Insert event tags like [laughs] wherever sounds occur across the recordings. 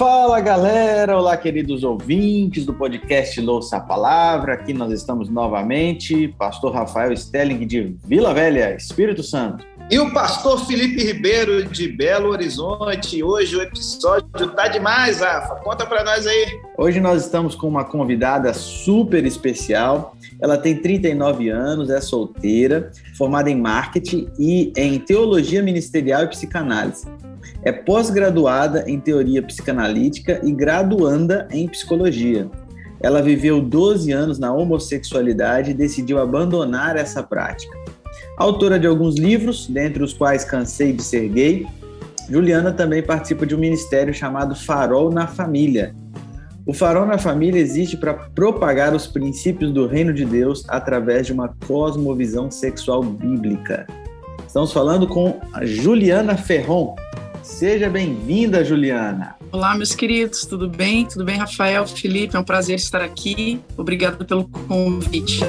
Fala galera, olá queridos ouvintes do podcast Louça a Palavra. Aqui nós estamos novamente, Pastor Rafael Stelling de Vila Velha, Espírito Santo. E o pastor Felipe Ribeiro de Belo Horizonte. Hoje o episódio tá demais, Rafa. Conta para nós aí. Hoje nós estamos com uma convidada super especial. Ela tem 39 anos, é solteira, formada em marketing e em teologia ministerial e psicanálise. É pós-graduada em teoria psicanalítica e graduanda em psicologia. Ela viveu 12 anos na homossexualidade e decidiu abandonar essa prática. Autora de alguns livros, dentre os quais Cansei de Ser Gay, Juliana também participa de um ministério chamado Farol na Família. O Farol na Família existe para propagar os princípios do reino de Deus através de uma cosmovisão sexual bíblica. Estamos falando com a Juliana Ferron. Seja bem-vinda, Juliana. Olá, meus queridos, tudo bem? Tudo bem, Rafael, Felipe? É um prazer estar aqui. Obrigado pelo convite.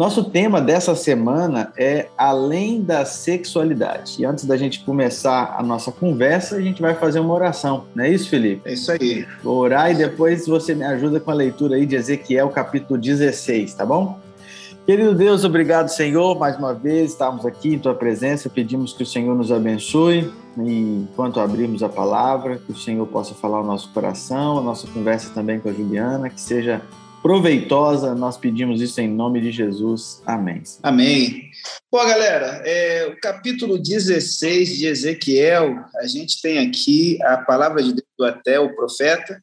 nosso tema dessa semana é além da sexualidade. E antes da gente começar a nossa conversa, a gente vai fazer uma oração. Não é isso, Felipe? É isso aí. Vou orar e depois você me ajuda com a leitura aí de Ezequiel, capítulo 16, tá bom? Querido Deus, obrigado, Senhor, mais uma vez estamos aqui em tua presença. Pedimos que o Senhor nos abençoe enquanto abrimos a palavra, que o Senhor possa falar o nosso coração, a nossa conversa também com a Juliana, que seja proveitosa. Nós pedimos isso em nome de Jesus. Amém. Amém. Bom, galera, é, o capítulo 16 de Ezequiel, a gente tem aqui a palavra de Deus até o profeta,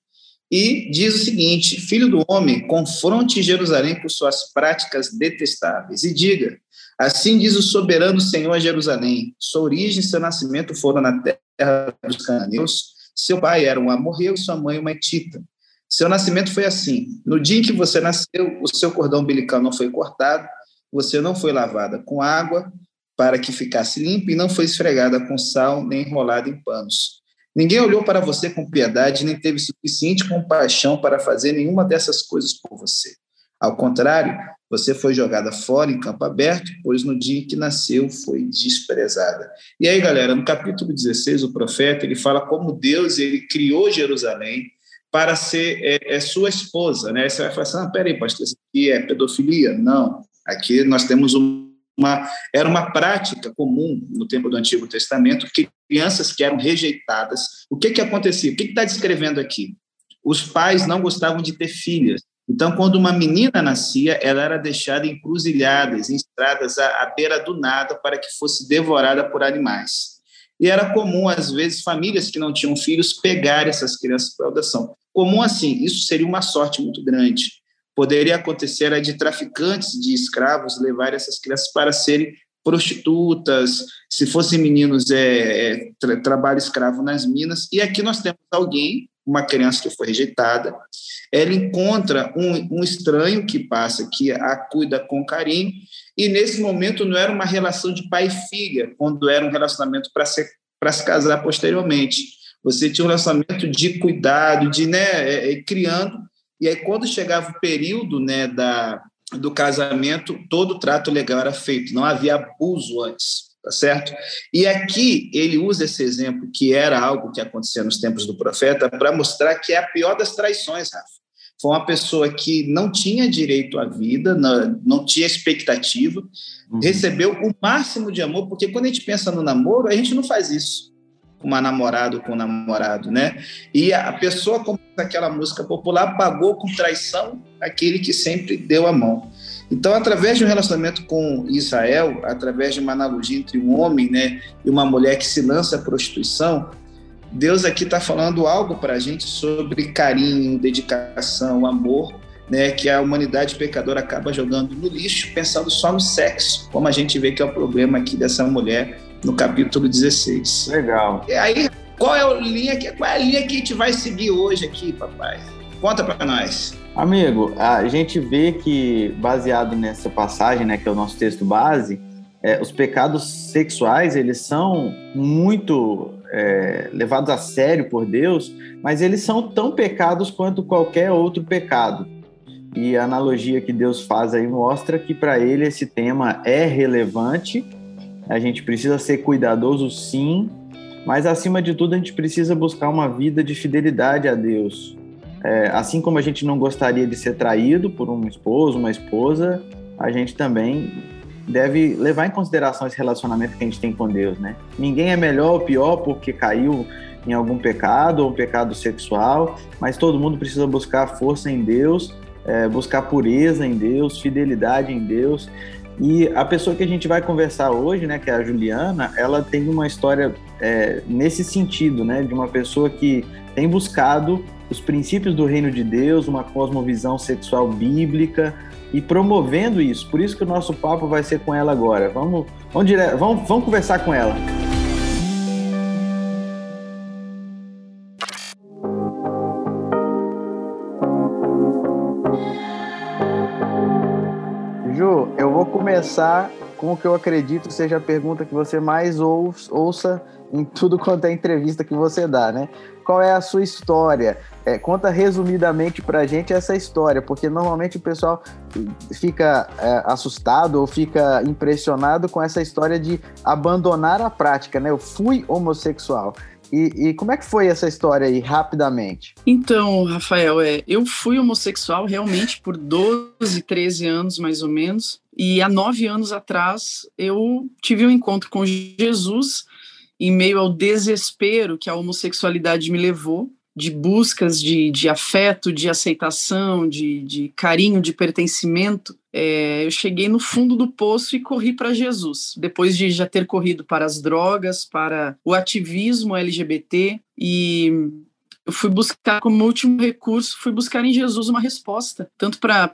e diz o seguinte: Filho do homem, confronte Jerusalém por suas práticas detestáveis, e diga: Assim diz o soberano Senhor a Jerusalém: Sua origem e seu nascimento foram na terra dos cananeus. Seu pai era um amorreu e sua mãe uma etita. Seu nascimento foi assim: no dia em que você nasceu, o seu cordão umbilical não foi cortado, você não foi lavada com água para que ficasse limpa e não foi esfregada com sal nem enrolada em panos. Ninguém olhou para você com piedade, nem teve suficiente compaixão para fazer nenhuma dessas coisas por você. Ao contrário, você foi jogada fora em campo aberto, pois no dia em que nasceu foi desprezada. E aí, galera, no capítulo 16, o profeta, ele fala como Deus, ele criou Jerusalém, para ser é, é sua esposa, né? Você vai falar assim, ah, peraí, pastor, isso aqui é pedofilia? Não, aqui nós temos uma... Era uma prática comum no tempo do Antigo Testamento que crianças que eram rejeitadas, o que que acontecia? O que está descrevendo aqui? Os pais não gostavam de ter filhas, então, quando uma menina nascia, ela era deixada em cruzilhadas, em estradas à, à beira do nada, para que fosse devorada por animais. E era comum, às vezes, famílias que não tinham filhos pegarem essas crianças para adoção. Comum assim, isso seria uma sorte muito grande. Poderia acontecer a de traficantes de escravos levar essas crianças para serem prostitutas, se fossem meninos, é, é tra trabalho escravo nas minas. E aqui nós temos alguém, uma criança que foi rejeitada, ela encontra um, um estranho que passa, que a cuida com carinho, e nesse momento não era uma relação de pai e filha, quando era um relacionamento para se, se casar posteriormente. Você tinha um relacionamento de cuidado, de né, é, é, criando, e aí quando chegava o período né, da, do casamento, todo o trato legal era feito, não havia abuso antes tá certo? E aqui ele usa esse exemplo, que era algo que acontecia nos tempos do profeta, para mostrar que é a pior das traições, Rafa. Foi uma pessoa que não tinha direito à vida, não, não tinha expectativa, uhum. recebeu o máximo de amor, porque quando a gente pensa no namoro, a gente não faz isso com uma namorada ou com um namorado, né? E a pessoa, como aquela música popular, pagou com traição aquele que sempre deu a mão. Então, através de um relacionamento com Israel, através de uma analogia entre um homem né, e uma mulher que se lança à prostituição, Deus aqui está falando algo para a gente sobre carinho, dedicação, amor, né, que a humanidade pecadora acaba jogando no lixo, pensando só no sexo, como a gente vê que é o problema aqui dessa mulher no capítulo 16. Legal. E aí, qual é a linha que, qual é a linha que a gente vai seguir hoje aqui, papai? Conta para nós. Amigo, a gente vê que, baseado nessa passagem, né, que é o nosso texto base, é, os pecados sexuais, eles são muito é, levados a sério por Deus, mas eles são tão pecados quanto qualquer outro pecado. E a analogia que Deus faz aí mostra que para ele esse tema é relevante A gente precisa ser cuidadoso, sim, mas acima de tudo a gente precisa buscar uma vida de fidelidade a Deus. É, assim como a gente não gostaria de ser traído por um esposo, uma esposa, a gente também deve levar em consideração esse relacionamento que a gente tem com Deus, né? Ninguém é melhor ou pior porque caiu em algum pecado ou um pecado sexual, mas todo mundo precisa buscar força em Deus, é, buscar pureza em Deus, fidelidade em Deus. E a pessoa que a gente vai conversar hoje, né, que é a Juliana, ela tem uma história é, nesse sentido, né, de uma pessoa que tem buscado os princípios do reino de Deus, uma cosmovisão sexual bíblica e promovendo isso. Por isso que o nosso papo vai ser com ela agora. Vamos, vamos, dire... vamos, vamos conversar com ela. Começar com o que eu acredito seja a pergunta que você mais ouça em tudo quanto é entrevista que você dá, né? Qual é a sua história? É, conta resumidamente para a gente essa história, porque normalmente o pessoal fica é, assustado ou fica impressionado com essa história de abandonar a prática, né? Eu fui homossexual. E, e, como é que foi essa história aí, rapidamente? Então, Rafael, é, eu fui homossexual realmente por 12, 13 anos, mais ou menos. E há nove anos atrás, eu tive um encontro com Jesus em meio ao desespero que a homossexualidade me levou, de buscas de, de afeto, de aceitação, de, de carinho, de pertencimento, é, eu cheguei no fundo do poço e corri para Jesus. Depois de já ter corrido para as drogas, para o ativismo LGBT e eu fui buscar como último recurso, fui buscar em Jesus uma resposta, tanto para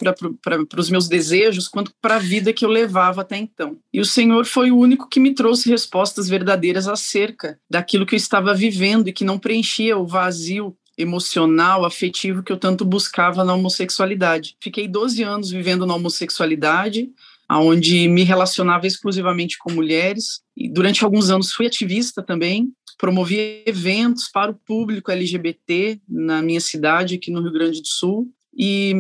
os meus desejos quanto para a vida que eu levava até então. E o Senhor foi o único que me trouxe respostas verdadeiras acerca daquilo que eu estava vivendo e que não preenchia o vazio emocional, afetivo que eu tanto buscava na homossexualidade. Fiquei 12 anos vivendo na homossexualidade, onde me relacionava exclusivamente com mulheres, e durante alguns anos fui ativista também, promovi eventos para o público LGBT na minha cidade, aqui no Rio Grande do Sul. E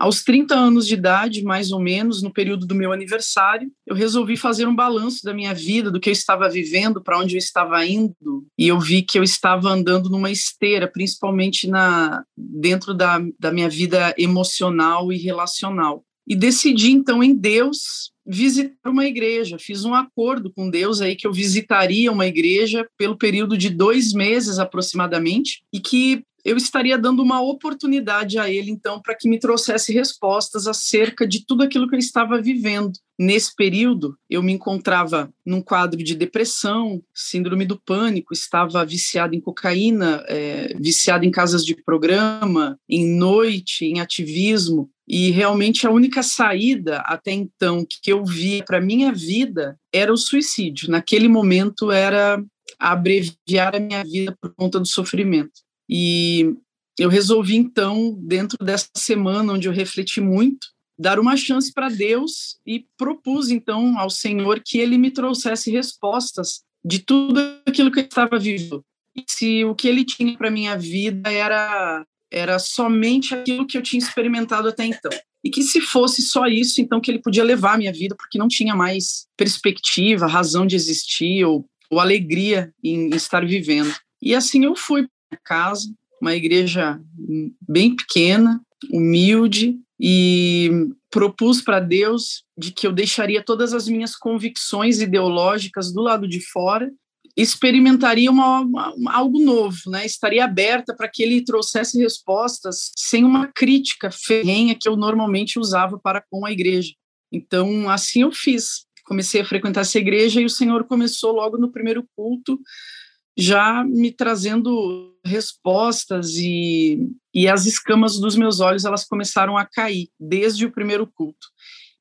aos 30 anos de idade, mais ou menos, no período do meu aniversário, eu resolvi fazer um balanço da minha vida, do que eu estava vivendo, para onde eu estava indo, e eu vi que eu estava andando numa esteira, principalmente na dentro da, da minha vida emocional e relacional. E decidi então em Deus visitar uma igreja. Fiz um acordo com Deus aí que eu visitaria uma igreja pelo período de dois meses aproximadamente e que eu estaria dando uma oportunidade a ele, então, para que me trouxesse respostas acerca de tudo aquilo que eu estava vivendo. Nesse período, eu me encontrava num quadro de depressão, síndrome do pânico, estava viciado em cocaína, é, viciado em casas de programa, em noite, em ativismo, e realmente a única saída até então que eu via para minha vida era o suicídio. Naquele momento era abreviar a minha vida por conta do sofrimento. E eu resolvi então, dentro dessa semana onde eu refleti muito, dar uma chance para Deus e propus então ao Senhor que ele me trouxesse respostas de tudo aquilo que eu estava vivendo. E se o que ele tinha para minha vida era era somente aquilo que eu tinha experimentado até então. E que se fosse só isso, então que ele podia levar a minha vida, porque não tinha mais perspectiva, razão de existir ou, ou alegria em, estar vivendo. E assim eu fui para casa, uma igreja bem pequena, humilde, e propus para Deus de que eu deixaria todas as minhas convicções ideológicas do lado de fora experimentaria uma, uma, algo novo, né? Estaria aberta para que ele trouxesse respostas sem uma crítica ferrenha que eu normalmente usava para com a igreja. Então, assim eu fiz. Comecei a frequentar essa igreja e o Senhor começou logo no primeiro culto já me trazendo respostas e, e as escamas dos meus olhos elas começaram a cair desde o primeiro culto.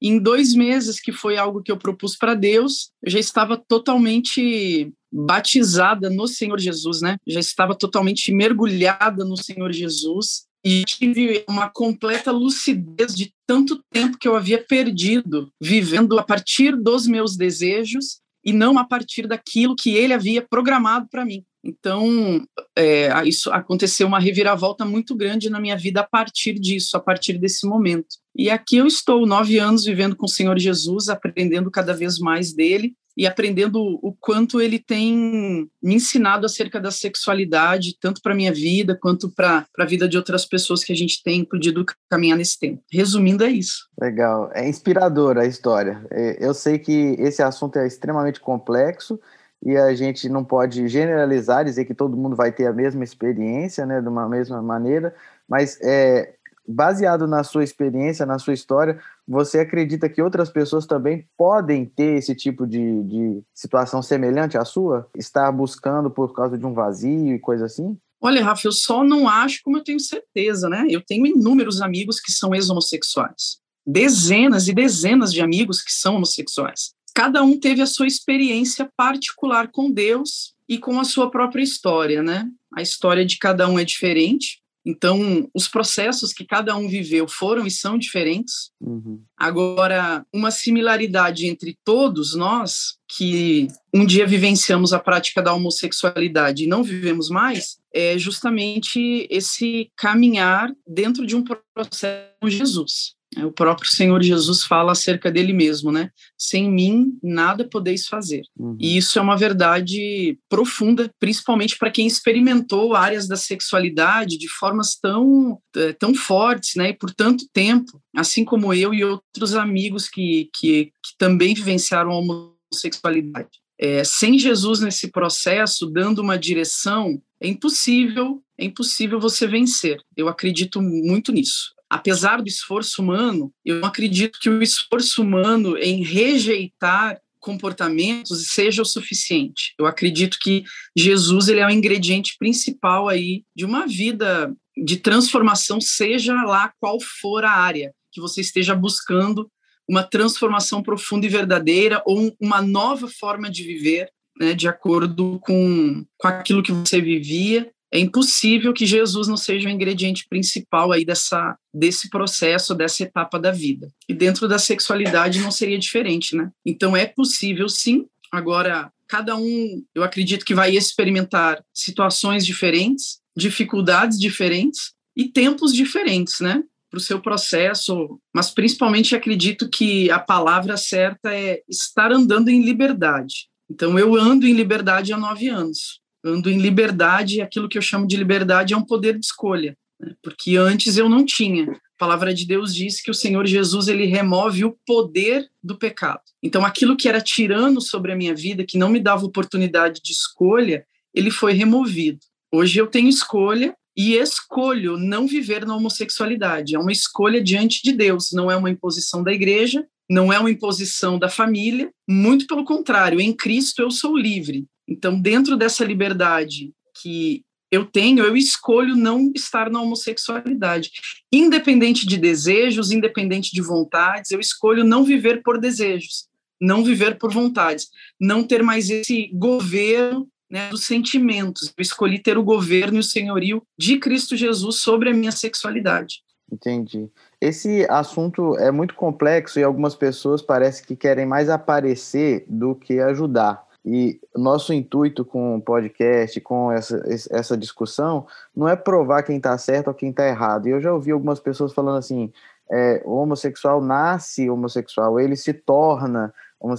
Em dois meses, que foi algo que eu propus para Deus, eu já estava totalmente batizada no Senhor Jesus, né? Já estava totalmente mergulhada no Senhor Jesus e tive uma completa lucidez de tanto tempo que eu havia perdido vivendo a partir dos meus desejos e não a partir daquilo que ele havia programado para mim. Então, é, isso aconteceu uma reviravolta muito grande na minha vida a partir disso, a partir desse momento. E aqui eu estou, nove anos vivendo com o Senhor Jesus, aprendendo cada vez mais dele e aprendendo o quanto ele tem me ensinado acerca da sexualidade, tanto para minha vida quanto para a vida de outras pessoas que a gente tem podido caminhar nesse tempo. Resumindo, é isso. Legal. É inspiradora a história. É, eu sei que esse assunto é extremamente complexo e a gente não pode generalizar, dizer que todo mundo vai ter a mesma experiência, né, de uma mesma maneira, mas é, baseado na sua experiência, na sua história, você acredita que outras pessoas também podem ter esse tipo de, de situação semelhante à sua? Estar buscando por causa de um vazio e coisa assim? Olha, Rafa, eu só não acho como eu tenho certeza, né? Eu tenho inúmeros amigos que são ex-homossexuais. Dezenas e dezenas de amigos que são homossexuais. Cada um teve a sua experiência particular com Deus e com a sua própria história, né? A história de cada um é diferente. Então, os processos que cada um viveu foram e são diferentes. Uhum. Agora, uma similaridade entre todos nós, que um dia vivenciamos a prática da homossexualidade e não vivemos mais, é justamente esse caminhar dentro de um processo com Jesus. É, o próprio Senhor Jesus fala acerca dele mesmo, né? Sem mim, nada podeis fazer. Uhum. E isso é uma verdade profunda, principalmente para quem experimentou áreas da sexualidade de formas tão, é, tão fortes, né? E por tanto tempo, assim como eu e outros amigos que, que, que também vivenciaram a homossexualidade. É, sem Jesus nesse processo, dando uma direção, é impossível, é impossível você vencer. Eu acredito muito nisso apesar do esforço humano, eu acredito que o esforço humano em rejeitar comportamentos seja o suficiente. Eu acredito que Jesus ele é o ingrediente principal aí de uma vida de transformação, seja lá qual for a área que você esteja buscando uma transformação profunda e verdadeira ou uma nova forma de viver, né, de acordo com, com aquilo que você vivia é impossível que Jesus não seja o ingrediente principal aí dessa desse processo, dessa etapa da vida. E dentro da sexualidade não seria diferente, né? Então é possível sim. Agora, cada um, eu acredito que vai experimentar situações diferentes, dificuldades diferentes e tempos diferentes, né? Para o seu processo, mas principalmente acredito que a palavra certa é estar andando em liberdade. Então, eu ando em liberdade há nove anos ando em liberdade, aquilo que eu chamo de liberdade é um poder de escolha, né? porque antes eu não tinha. A palavra de Deus diz que o Senhor Jesus ele remove o poder do pecado. Então aquilo que era tirano sobre a minha vida, que não me dava oportunidade de escolha, ele foi removido. Hoje eu tenho escolha e escolho não viver na homossexualidade. É uma escolha diante de Deus, não é uma imposição da igreja, não é uma imposição da família, muito pelo contrário, em Cristo eu sou livre. Então, dentro dessa liberdade que eu tenho, eu escolho não estar na homossexualidade. Independente de desejos, independente de vontades, eu escolho não viver por desejos, não viver por vontades, não ter mais esse governo né, dos sentimentos. Eu escolhi ter o governo e o senhorio de Cristo Jesus sobre a minha sexualidade. Entendi. Esse assunto é muito complexo e algumas pessoas parecem que querem mais aparecer do que ajudar. E nosso intuito com o podcast, com essa, essa discussão, não é provar quem está certo ou quem está errado. E eu já ouvi algumas pessoas falando assim: é, o homossexual nasce homossexual, ele se torna.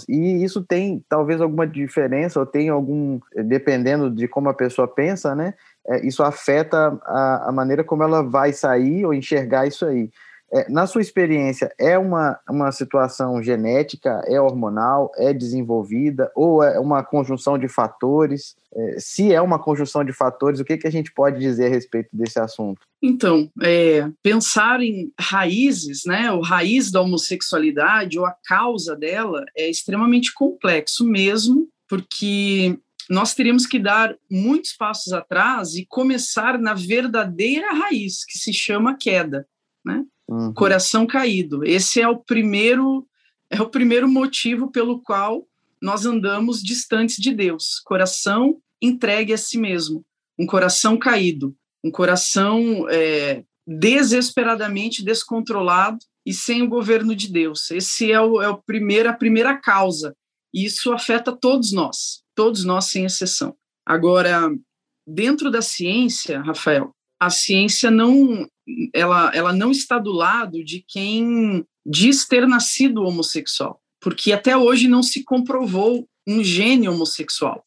E isso tem talvez alguma diferença, ou tem algum, dependendo de como a pessoa pensa, né? É, isso afeta a, a maneira como ela vai sair ou enxergar isso aí. É, na sua experiência, é uma, uma situação genética, é hormonal, é desenvolvida, ou é uma conjunção de fatores? É, se é uma conjunção de fatores, o que, que a gente pode dizer a respeito desse assunto? Então, é, pensar em raízes, né, o raiz da homossexualidade ou a causa dela é extremamente complexo mesmo, porque nós teríamos que dar muitos passos atrás e começar na verdadeira raiz, que se chama queda, né? Uhum. Coração caído. Esse é o primeiro é o primeiro motivo pelo qual nós andamos distantes de Deus. Coração entregue a si mesmo, um coração caído, um coração é, desesperadamente descontrolado e sem o governo de Deus. Esse é, o, é o primeiro, a primeira causa. E isso afeta todos nós, todos nós sem exceção. Agora, dentro da ciência, Rafael, a ciência não ela, ela não está do lado de quem diz ter nascido homossexual, porque até hoje não se comprovou um gene homossexual,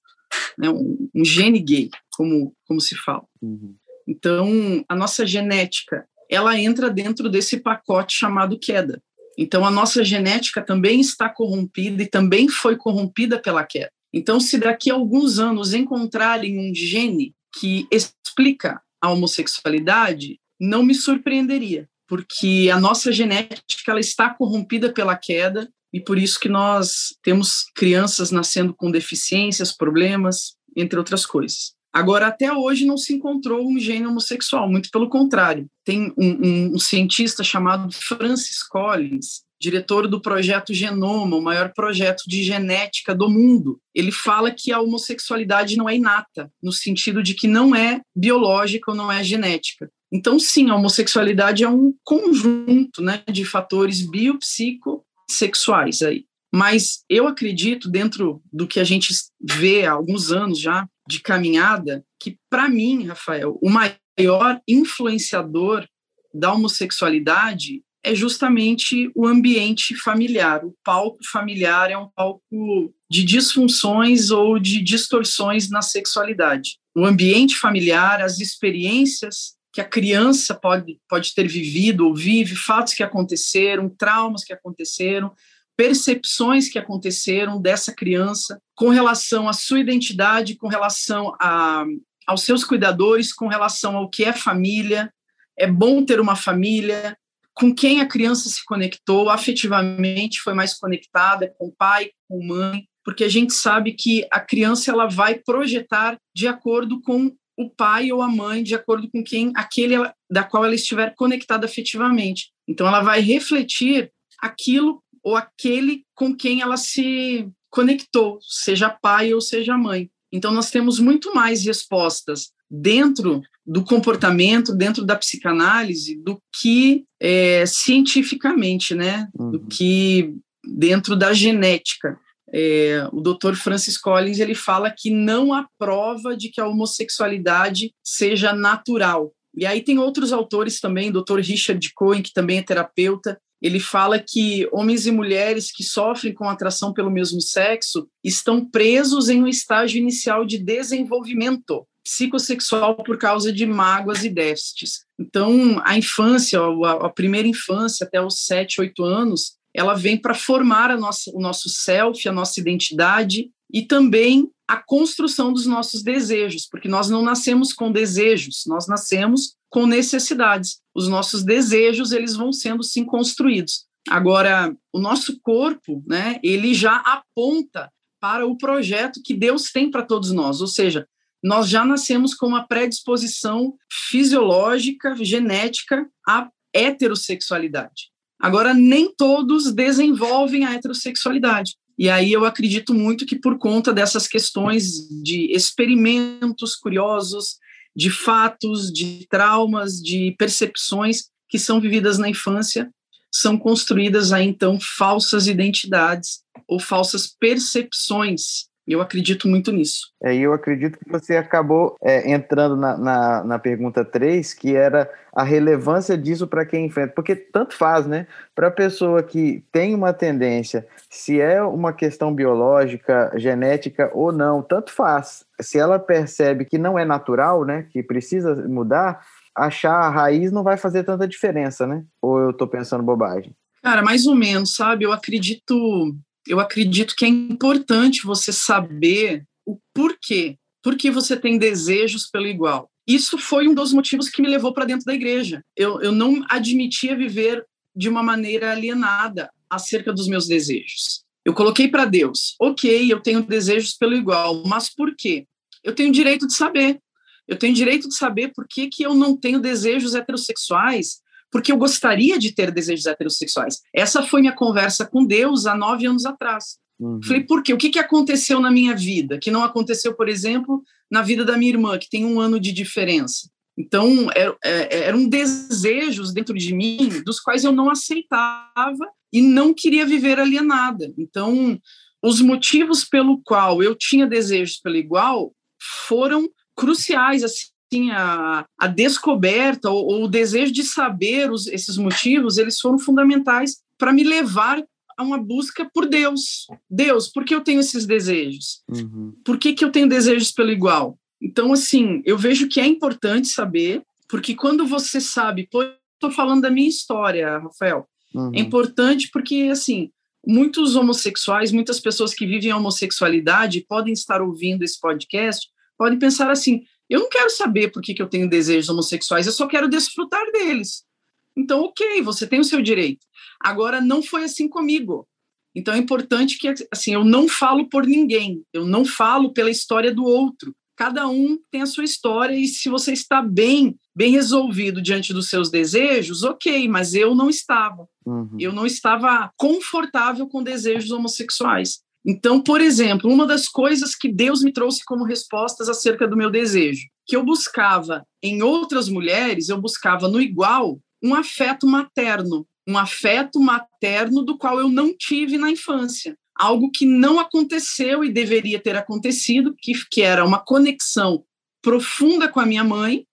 né, um, um gene gay, como, como se fala. Uhum. Então, a nossa genética, ela entra dentro desse pacote chamado queda. Então, a nossa genética também está corrompida e também foi corrompida pela queda. Então, se daqui a alguns anos encontrarem um gene que explica a homossexualidade, não me surpreenderia, porque a nossa genética ela está corrompida pela queda e por isso que nós temos crianças nascendo com deficiências, problemas, entre outras coisas. Agora, até hoje não se encontrou um gene homossexual, muito pelo contrário. Tem um, um, um cientista chamado Francis Collins, diretor do projeto Genoma, o maior projeto de genética do mundo. Ele fala que a homossexualidade não é inata, no sentido de que não é biológica ou não é genética. Então, sim, a homossexualidade é um conjunto né, de fatores biopsicossexuais aí. Mas eu acredito, dentro do que a gente vê há alguns anos já, de caminhada que, para mim, Rafael, o maior influenciador da homossexualidade é justamente o ambiente familiar. O palco familiar é um palco de disfunções ou de distorções na sexualidade. O ambiente familiar, as experiências que a criança pode, pode ter vivido ou vive, fatos que aconteceram, traumas que aconteceram, percepções que aconteceram dessa criança com relação à sua identidade, com relação a, aos seus cuidadores, com relação ao que é família. É bom ter uma família, com quem a criança se conectou, afetivamente foi mais conectada, com pai, com mãe, porque a gente sabe que a criança ela vai projetar de acordo com o pai ou a mãe, de acordo com quem aquele da qual ela estiver conectada afetivamente. Então ela vai refletir aquilo ou aquele com quem ela se conectou, seja pai ou seja mãe. Então, nós temos muito mais respostas dentro do comportamento, dentro da psicanálise, do que é, cientificamente, né? Uhum. Do que dentro da genética. É, o Dr. Francis Collins ele fala que não há prova de que a homossexualidade seja natural. E aí tem outros autores também, Dr. Richard Cohen, que também é terapeuta, ele fala que homens e mulheres que sofrem com atração pelo mesmo sexo estão presos em um estágio inicial de desenvolvimento psicossexual por causa de mágoas e déficits. Então, a infância, a, primeira infância até os 7, 8 anos, ela vem para formar a nossa, o nosso self, a nossa identidade e também a construção dos nossos desejos, porque nós não nascemos com desejos, nós nascemos com necessidades. Os nossos desejos, eles vão sendo sim construídos. Agora, o nosso corpo, né, ele já aponta para o projeto que Deus tem para todos nós, ou seja, nós já nascemos com uma predisposição fisiológica, genética à heterossexualidade. Agora, nem todos desenvolvem a heterossexualidade. E aí eu acredito muito que por conta dessas questões de experimentos curiosos, de fatos, de traumas, de percepções que são vividas na infância, são construídas aí então falsas identidades ou falsas percepções. Eu acredito muito nisso. É, eu acredito que você acabou é, entrando na, na, na pergunta 3, que era a relevância disso para quem enfrenta. Porque tanto faz, né? Para a pessoa que tem uma tendência, se é uma questão biológica, genética ou não, tanto faz se ela percebe que não é natural, né, que precisa mudar, achar a raiz não vai fazer tanta diferença, né? Ou eu estou pensando bobagem? Cara, mais ou menos, sabe? Eu acredito, eu acredito que é importante você saber o porquê, por que você tem desejos pelo igual. Isso foi um dos motivos que me levou para dentro da igreja. Eu, eu não admitia viver de uma maneira alienada acerca dos meus desejos. Eu coloquei para Deus, ok, eu tenho desejos pelo igual, mas por quê? Eu tenho direito de saber. Eu tenho direito de saber por que, que eu não tenho desejos heterossexuais, porque eu gostaria de ter desejos heterossexuais. Essa foi minha conversa com Deus há nove anos atrás. Uhum. Falei, por quê? O que, que aconteceu na minha vida? Que não aconteceu, por exemplo, na vida da minha irmã, que tem um ano de diferença. Então, é, é, eram desejos dentro de mim dos quais eu não aceitava e não queria viver alienada. Então, os motivos pelo qual eu tinha desejos pelo igual foram cruciais, assim, a, a descoberta ou, ou, o desejo de saber os, esses motivos, eles foram fundamentais para me levar uma busca por Deus. Deus, por que eu tenho esses desejos? Uhum. Por que, que eu tenho desejos pelo igual? Então, assim, eu vejo que é importante saber, porque quando você sabe, pô, estou falando da minha história, Rafael, uhum. é importante porque, assim, muitos homossexuais, muitas pessoas que vivem a homossexualidade podem estar ouvindo esse podcast, podem pensar assim: eu não quero saber por que, que eu tenho desejos homossexuais, eu só quero desfrutar deles. Então, ok, você tem o seu direito. Agora, não foi assim comigo. Então, é importante que, assim, eu não falo por ninguém, eu não falo pela história do outro. Cada um tem a sua história e se você está bem, bem resolvido diante dos seus desejos, ok, mas eu não estava. Uhum. Eu não estava confortável com desejos homossexuais. Então, por exemplo, uma das coisas que Deus me trouxe como respostas acerca do meu desejo, que eu buscava em outras mulheres, eu buscava no igual um afeto materno, um afeto materno do qual eu não tive na infância. Algo que não aconteceu e deveria ter acontecido, que, que era uma conexão profunda com a minha mãe,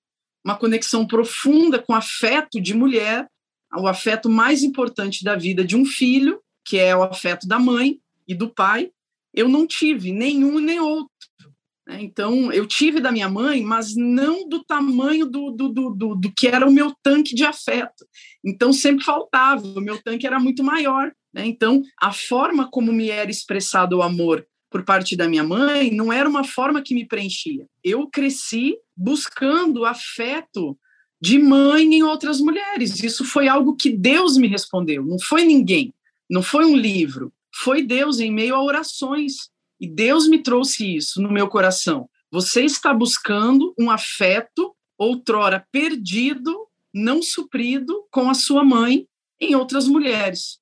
uma conexão profunda com afeto de mulher, o afeto mais importante da vida de um filho, que é o afeto da mãe e do pai. Eu não tive nenhum nem outro. Né? Então, eu tive da minha mãe, mas não do tamanho do, do, do, do, do que era o meu tanque de afeto. Então, sempre faltava, o meu tanque era muito maior. Né? Então, a forma como me era expressado o amor por parte da minha mãe não era uma forma que me preenchia. Eu cresci buscando afeto de mãe em outras mulheres. Isso foi algo que Deus me respondeu, não foi ninguém, não foi um livro, foi Deus em meio a orações. E Deus me trouxe isso no meu coração. Você está buscando um afeto outrora perdido, não suprido com a sua mãe em outras mulheres.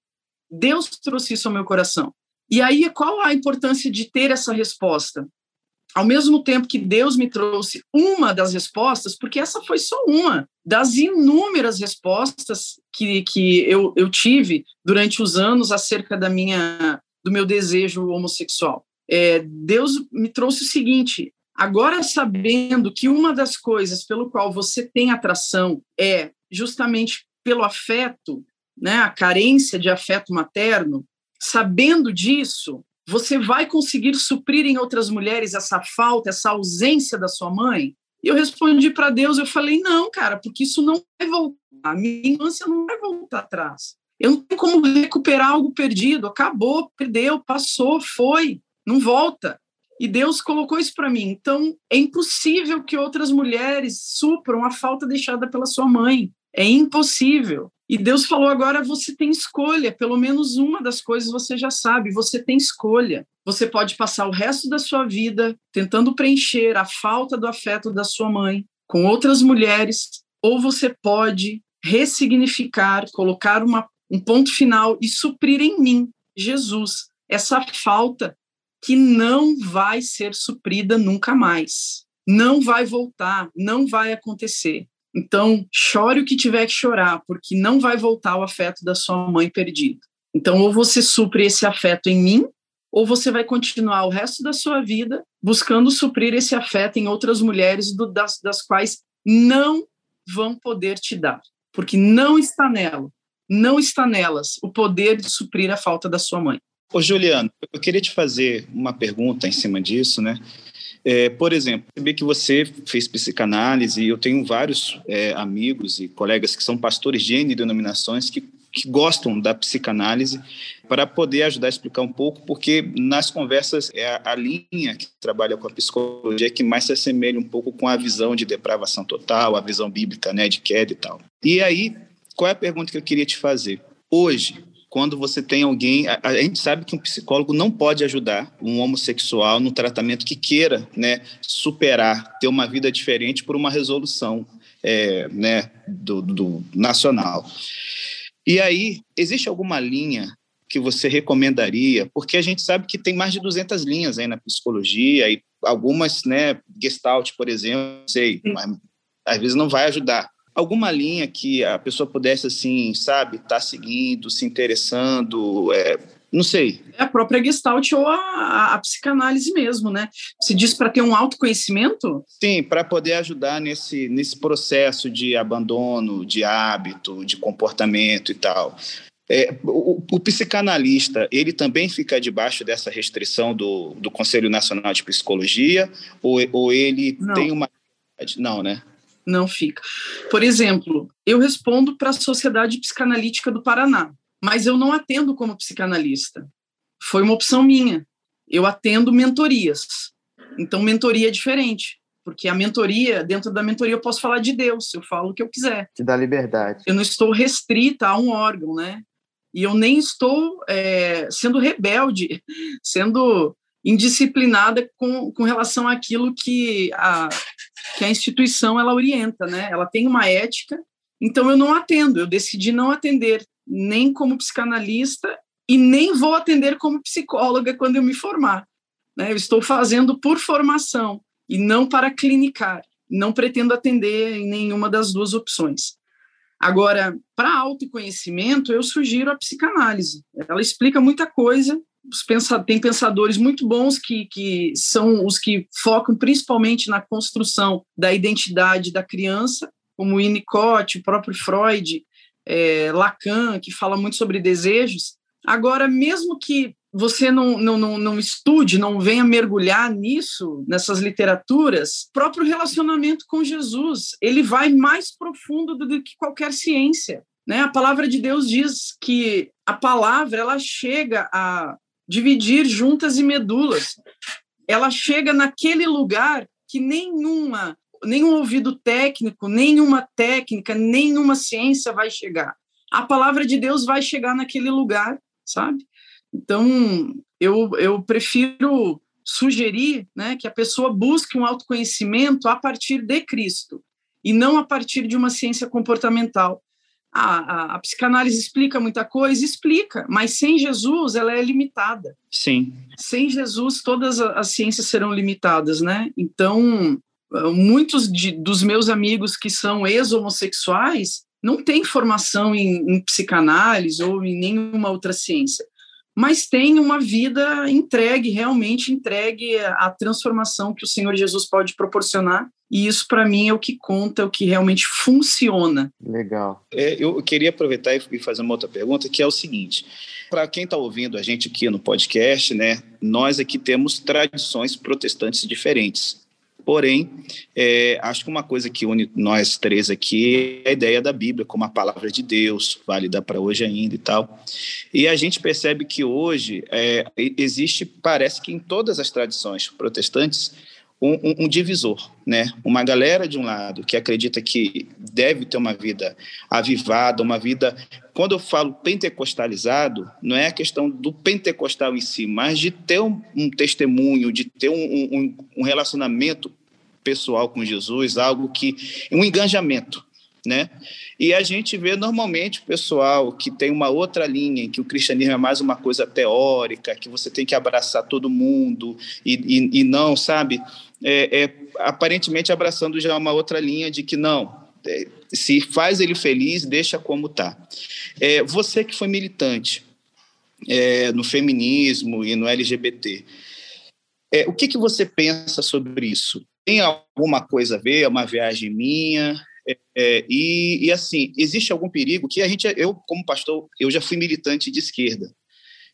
Deus trouxe isso ao meu coração. E aí, qual a importância de ter essa resposta? Ao mesmo tempo que Deus me trouxe uma das respostas, porque essa foi só uma das inúmeras respostas que, que eu, eu tive durante os anos acerca da minha do meu desejo homossexual. É, Deus me trouxe o seguinte: agora sabendo que uma das coisas pelo qual você tem atração é justamente pelo afeto, né, a carência de afeto materno, sabendo disso, você vai conseguir suprir em outras mulheres essa falta, essa ausência da sua mãe? E eu respondi para Deus, eu falei, não, cara, porque isso não vai voltar, a minha infância não vai voltar atrás. Eu não tenho como recuperar algo perdido, acabou, perdeu, passou, foi não volta. E Deus colocou isso para mim. Então, é impossível que outras mulheres supram a falta deixada pela sua mãe. É impossível. E Deus falou: agora você tem escolha. Pelo menos uma das coisas você já sabe. Você tem escolha. Você pode passar o resto da sua vida tentando preencher a falta do afeto da sua mãe com outras mulheres, ou você pode ressignificar, colocar uma, um ponto final e suprir em mim, Jesus, essa falta que não vai ser suprida nunca mais. Não vai voltar, não vai acontecer. Então, chore o que tiver que chorar, porque não vai voltar o afeto da sua mãe perdido. Então, ou você supre esse afeto em mim, ou você vai continuar o resto da sua vida buscando suprir esse afeto em outras mulheres do, das, das quais não vão poder te dar, porque não está nela, não está nelas o poder de suprir a falta da sua mãe. Ô, Juliano, eu queria te fazer uma pergunta em cima disso, né? É, por exemplo, saber que você fez psicanálise eu tenho vários é, amigos e colegas que são pastores de N denominações que, que gostam da psicanálise para poder ajudar a explicar um pouco, porque nas conversas é a, a linha que trabalha com a psicologia que mais se assemelha um pouco com a visão de depravação total, a visão bíblica, né, de queda e tal. E aí, qual é a pergunta que eu queria te fazer? Hoje, quando você tem alguém. A, a, gente sabe que um psicólogo não pode ajudar um homossexual no tratamento que queira né, superar, ter uma vida diferente por uma resolução é, né, do, do nacional. E aí, existe alguma linha que você recomendaria? Porque a gente sabe que tem mais de 200 linhas aí na psicologia e algumas, né, Gestalt, por exemplo, sei, mas às vezes não vai ajudar alguma linha que a pessoa pudesse, assim, sabe, estar tá seguindo, se interessando, é, não sei. É a própria Gestalt ou a, a psicanálise mesmo, né? Se diz para ter um autoconhecimento? Sim, para poder ajudar nesse, nesse processo de abandono, de hábito, de comportamento e tal. É, o, o, psicanalista, ele também fica debaixo dessa restrição do, do Conselho Nacional de Psicologia? Ou, ou ele Não. tem uma. Não, né? Não fica. Por exemplo, eu respondo para a Sociedade Psicanalítica do Paraná, mas eu não atendo como psicanalista. Foi uma opção minha. Eu atendo mentorias. Então, mentoria é diferente porque a mentoria, dentro da mentoria eu posso falar de Deus, eu falo o que eu quiser. Te dá liberdade. Eu não estou restrita a um órgão, né? E eu nem estou é, sendo rebelde, [laughs] sendo indisciplinada com, com relação àquilo que a, que a instituição ela orienta, né? Ela tem uma ética, então eu não atendo, eu decidi não atender nem como psicanalista e nem vou atender como psicóloga quando eu me formar. Né? Eu estou fazendo por formação e não para clinicar. Não pretendo atender em nenhuma das duas opções. Agora, para autoconhecimento, eu sugiro a psicanálise. Ela explica muita coisa. Tem pensadores muito bons que, que são os que focam principalmente na construção da identidade da criança, como Winnicott, o próprio Freud, é, Lacan, que fala muito sobre desejos. Agora, mesmo que você não, não, não, não estude, não venha mergulhar nisso, nessas literaturas, próprio relacionamento com Jesus, ele vai mais profundo do, do que qualquer ciência. Né? A palavra de Deus diz que a palavra ela chega a dividir juntas e medulas. Ela chega naquele lugar que nenhuma, nenhum ouvido técnico, nenhuma técnica, nenhuma ciência vai chegar. A palavra de Deus vai chegar naquele lugar, sabe? Então, eu, eu prefiro sugerir né, que a pessoa busque um autoconhecimento a partir de Cristo e não a partir de uma ciência comportamental. A, a, a, psicanálise explica muita coisa, explica, mas sem Jesus ela é limitada. Sim. Sem Jesus todas as ciências serão limitadas, né? Então, muitos de, dos meus amigos que são ex-homossexuais não têm formação em, em psicanálise ou em nenhuma outra ciência mas tem uma vida entregue, realmente entregue à transformação que o Senhor Jesus pode proporcionar. E isso, para mim, é o que conta, é o que realmente funciona. Legal. É, eu queria aproveitar e fazer uma outra pergunta, que é o seguinte: para quem está ouvindo a gente aqui no podcast, né, nós aqui temos tradições protestantes diferentes. Porém, é, acho que uma coisa que une nós três aqui é a ideia da Bíblia como a palavra de Deus, válida para hoje ainda e tal. E a gente percebe que hoje é, existe, parece que em todas as tradições protestantes, um, um, um, divisor, né? Uma galera de um lado que acredita que deve ter uma vida avivada, uma vida. Quando eu falo pentecostalizado, não é a questão do pentecostal em si, mas de ter um, um testemunho, de ter um, relacionamento pessoal com Jesus, algo que um engajamento, né? E a gente vê normalmente o pessoal que tem uma outra linha, em que o cristianismo é mais uma coisa teórica, que você tem que abraçar todo mundo e, e, e não, sabe? É, é, aparentemente abraçando já uma outra linha de que não, é, se faz ele feliz, deixa como tá. É, você que foi militante é, no feminismo e no LGBT, é, o que, que você pensa sobre isso? tem alguma coisa a ver, é uma viagem minha. É, é, e, e, assim, existe algum perigo que a gente, eu como pastor, eu já fui militante de esquerda.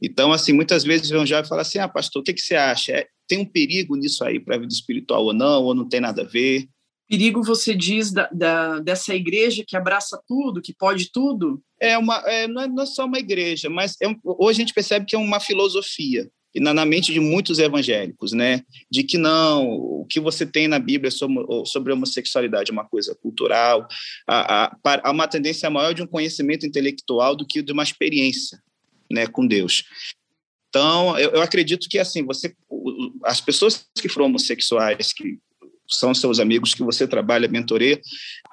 Então, assim, muitas vezes vão já falar assim, ah, pastor, o que, que você acha? É, tem um perigo nisso aí para a vida espiritual ou não, ou não tem nada a ver? Perigo, você diz, da, da, dessa igreja que abraça tudo, que pode tudo? É uma, é, não, é, não é só uma igreja, mas é, hoje a gente percebe que é uma filosofia na, na, mente de muitos evangélicos, né? De que não, o que você tem na Bíblia sobre, sobre a homossexualidade é uma coisa cultural, há, há, há uma tendência maior de um conhecimento intelectual do que de uma experiência, né, com Deus. Então, eu, eu acredito que assim, você, as pessoas que foram homossexuais, que são seus amigos que você trabalha, mentoreia,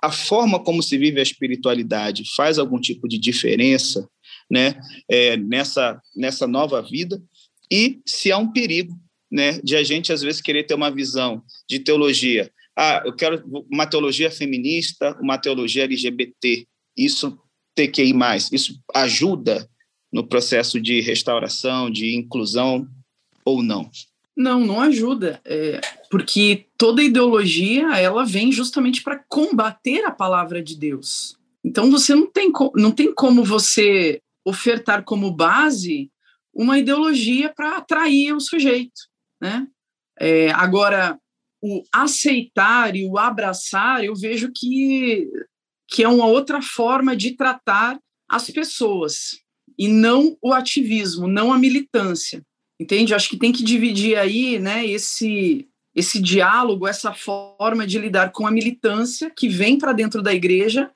a forma como se vive a espiritualidade faz algum tipo de diferença, né, é, nessa nessa nova vida e se há um perigo né, de a gente, às vezes, querer ter uma visão de teologia. Ah, eu quero uma teologia feminista, uma teologia LGBT. Isso TQI+, isso ajuda no processo de restauração, de inclusão ou não? Não, não ajuda, é, porque toda ideologia ela vem justamente para combater a palavra de Deus. Então você não tem, não tem como você ofertar como base uma ideologia para atrair o sujeito, né? É, agora, o aceitar e o abraçar, eu vejo que, que é uma outra forma de tratar as pessoas e não o ativismo, não a militância, entende? Acho que tem que dividir aí, né, esse esse diálogo, essa forma de lidar com a militância que vem para dentro da igreja,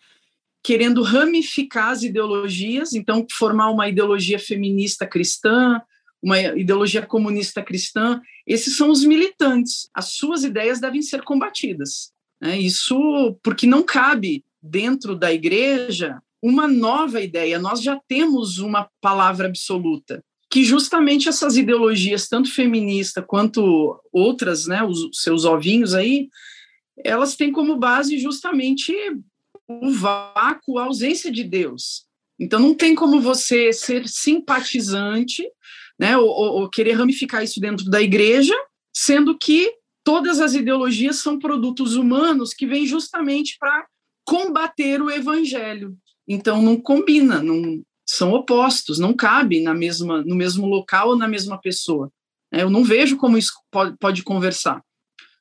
querendo ramificar as ideologias, então formar uma ideologia feminista cristã, uma ideologia comunista cristã, esses são os militantes. As suas ideias devem ser combatidas. Né? Isso porque não cabe dentro da igreja uma nova ideia. Nós já temos uma palavra absoluta que justamente essas ideologias, tanto feminista quanto outras, né, os seus ovinhos aí, elas têm como base justamente o vácuo, a ausência de Deus. Então não tem como você ser simpatizante, né, ou, ou querer ramificar isso dentro da igreja, sendo que todas as ideologias são produtos humanos que vêm justamente para combater o evangelho. Então não combina, não, são opostos, não cabem na mesma, no mesmo local ou na mesma pessoa. É, eu não vejo como isso pode, pode conversar.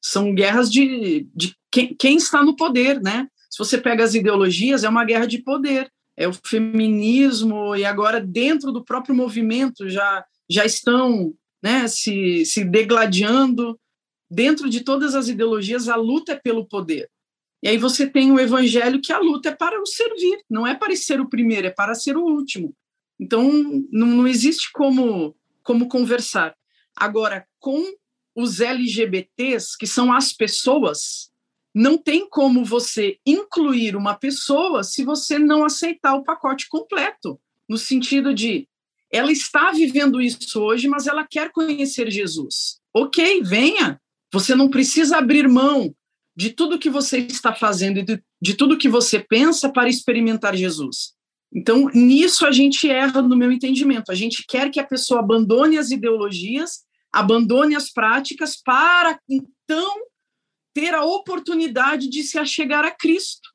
São guerras de, de quem, quem, está no poder, né? Se você pega as ideologias, é uma guerra de poder. É o feminismo, e agora dentro do próprio movimento já, já estão né, se, se degladiando. Dentro de todas as ideologias, a luta é pelo poder. E aí você tem o evangelho que a luta é para o servir, não é para ser o primeiro, é para ser o último. Então, não, não existe como, como conversar. Agora, com os LGBTs, que são as pessoas, não tem como você incluir uma pessoa se você não aceitar o pacote completo, no sentido de ela está vivendo isso hoje, mas ela quer conhecer Jesus. Ok, venha. Você não precisa abrir mão de tudo que você está fazendo e de, de tudo que você pensa para experimentar Jesus. Então, nisso a gente erra no meu entendimento. A gente quer que a pessoa abandone as ideologias, abandone as práticas para então ter a oportunidade de se achegar a Cristo.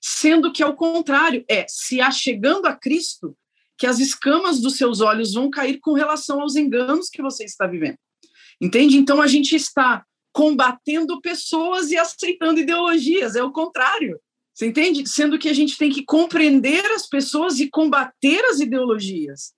Sendo que, ao contrário, é se achegando a Cristo que as escamas dos seus olhos vão cair com relação aos enganos que você está vivendo. Entende? Então, a gente está combatendo pessoas e aceitando ideologias, é o contrário. Você entende? Sendo que a gente tem que compreender as pessoas e combater as ideologias.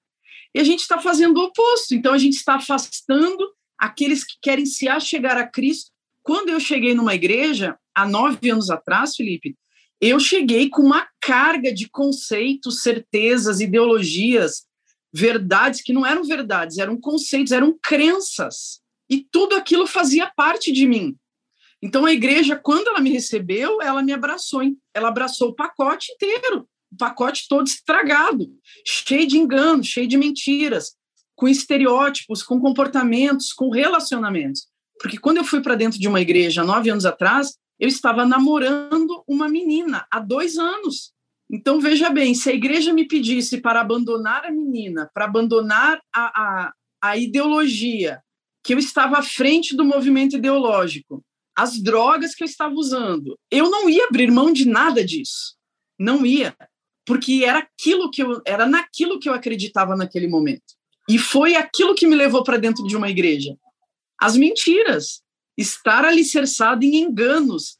E a gente está fazendo o oposto. Então, a gente está afastando aqueles que querem se achegar a Cristo. Quando eu cheguei numa igreja, há nove anos atrás, Felipe, eu cheguei com uma carga de conceitos, certezas, ideologias, verdades que não eram verdades, eram conceitos, eram crenças e tudo aquilo fazia parte de mim. Então a igreja, quando ela me recebeu, ela me abraçou, ela abraçou o pacote inteiro, o pacote todo estragado, cheio de enganos, cheio de mentiras, com estereótipos, com comportamentos, com relacionamentos. Porque quando eu fui para dentro de uma igreja nove anos atrás, eu estava namorando uma menina há dois anos. Então veja bem, se a igreja me pedisse para abandonar a menina, para abandonar a, a, a ideologia, que eu estava à frente do movimento ideológico, as drogas que eu estava usando. Eu não ia abrir mão de nada disso. Não ia, porque era aquilo que eu era naquilo que eu acreditava naquele momento. E foi aquilo que me levou para dentro de uma igreja. As mentiras, estar alicerçado em enganos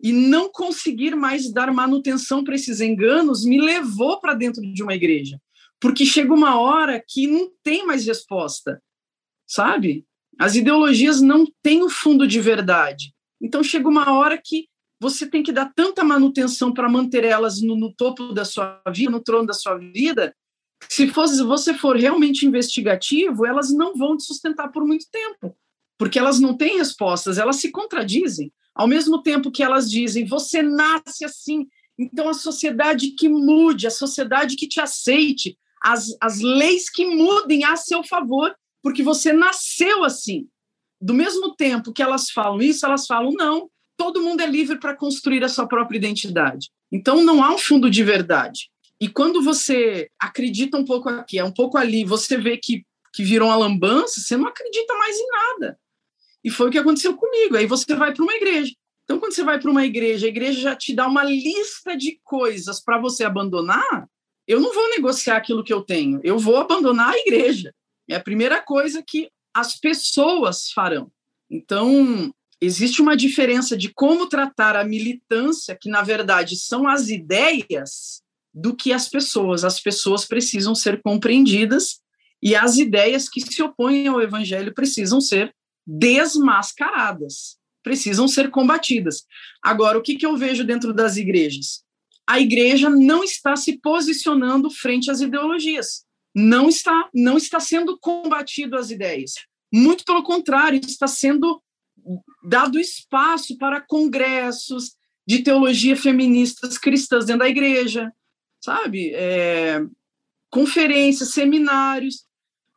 e não conseguir mais dar manutenção para esses enganos me levou para dentro de uma igreja. Porque chega uma hora que não tem mais resposta sabe? As ideologias não têm o fundo de verdade. Então chega uma hora que você tem que dar tanta manutenção para manter elas no, no, topo da sua vida, no trono da sua vida, se fosse, você for realmente investigativo, elas não vão te sustentar por muito tempo, porque elas não têm respostas, elas se contradizem. Ao mesmo tempo que elas dizem, você nasce assim, então a sociedade que mude, a sociedade que te aceite, as, as leis que mudem a seu favor, porque você nasceu assim. Do mesmo tempo que elas falam isso, elas falam não, todo mundo é livre para construir a sua própria identidade. Então não há um fundo de verdade. E quando você acredita um pouco aqui, é um pouco ali, você vê que, que virou uma lambança, você não acredita mais em nada. E foi o que aconteceu comigo. Aí você vai para uma igreja. Então, quando você vai para uma igreja, a igreja já te dá uma lista de coisas para você abandonar, eu não vou negociar aquilo que eu tenho, eu vou abandonar a igreja. É a primeira coisa que as pessoas farão. Então, existe uma diferença de como tratar a militância, que na verdade são as ideias, do que as pessoas. As pessoas precisam ser compreendidas e as ideias que se opõem ao evangelho precisam ser desmascaradas, precisam ser combatidas. Agora, o que, que eu vejo dentro das igrejas? A igreja não está se posicionando frente às ideologias. Não está, não está sendo combatido as ideias. Muito pelo contrário, está sendo dado espaço para congressos de teologia feministas cristãs dentro da igreja, sabe? É, conferências, seminários,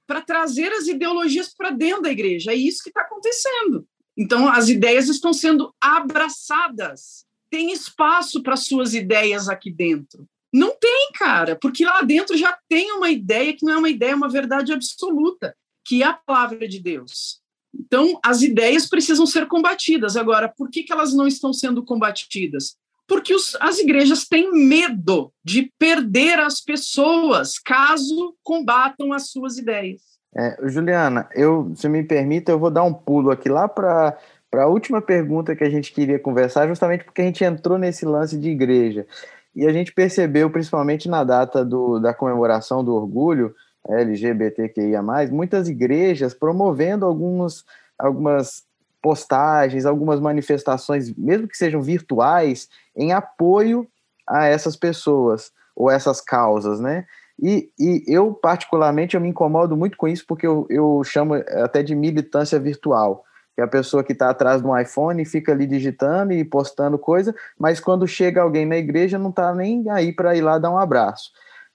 para trazer as ideologias para dentro da igreja. É isso que está acontecendo. Então, as ideias estão sendo abraçadas. Tem espaço para suas ideias aqui dentro. Não tem, cara, porque lá dentro já tem uma ideia que não é uma ideia, é uma verdade absoluta, que é a palavra de Deus. Então, as ideias precisam ser combatidas. Agora, por que, que elas não estão sendo combatidas? Porque os, as igrejas têm medo de perder as pessoas caso combatam as suas ideias. É, Juliana, eu, se me permite, eu vou dar um pulo aqui lá para a última pergunta que a gente queria conversar, justamente porque a gente entrou nesse lance de igreja. E a gente percebeu, principalmente na data do, da comemoração do orgulho, LGBTQIA, muitas igrejas promovendo alguns, algumas postagens, algumas manifestações, mesmo que sejam virtuais, em apoio a essas pessoas ou essas causas, né? E, e eu, particularmente, eu me incomodo muito com isso, porque eu, eu chamo até de militância virtual, que é a pessoa que está atrás de um iPhone fica ali digitando e postando coisa, mas quando chega alguém na igreja não está nem aí para ir lá dar um abraço.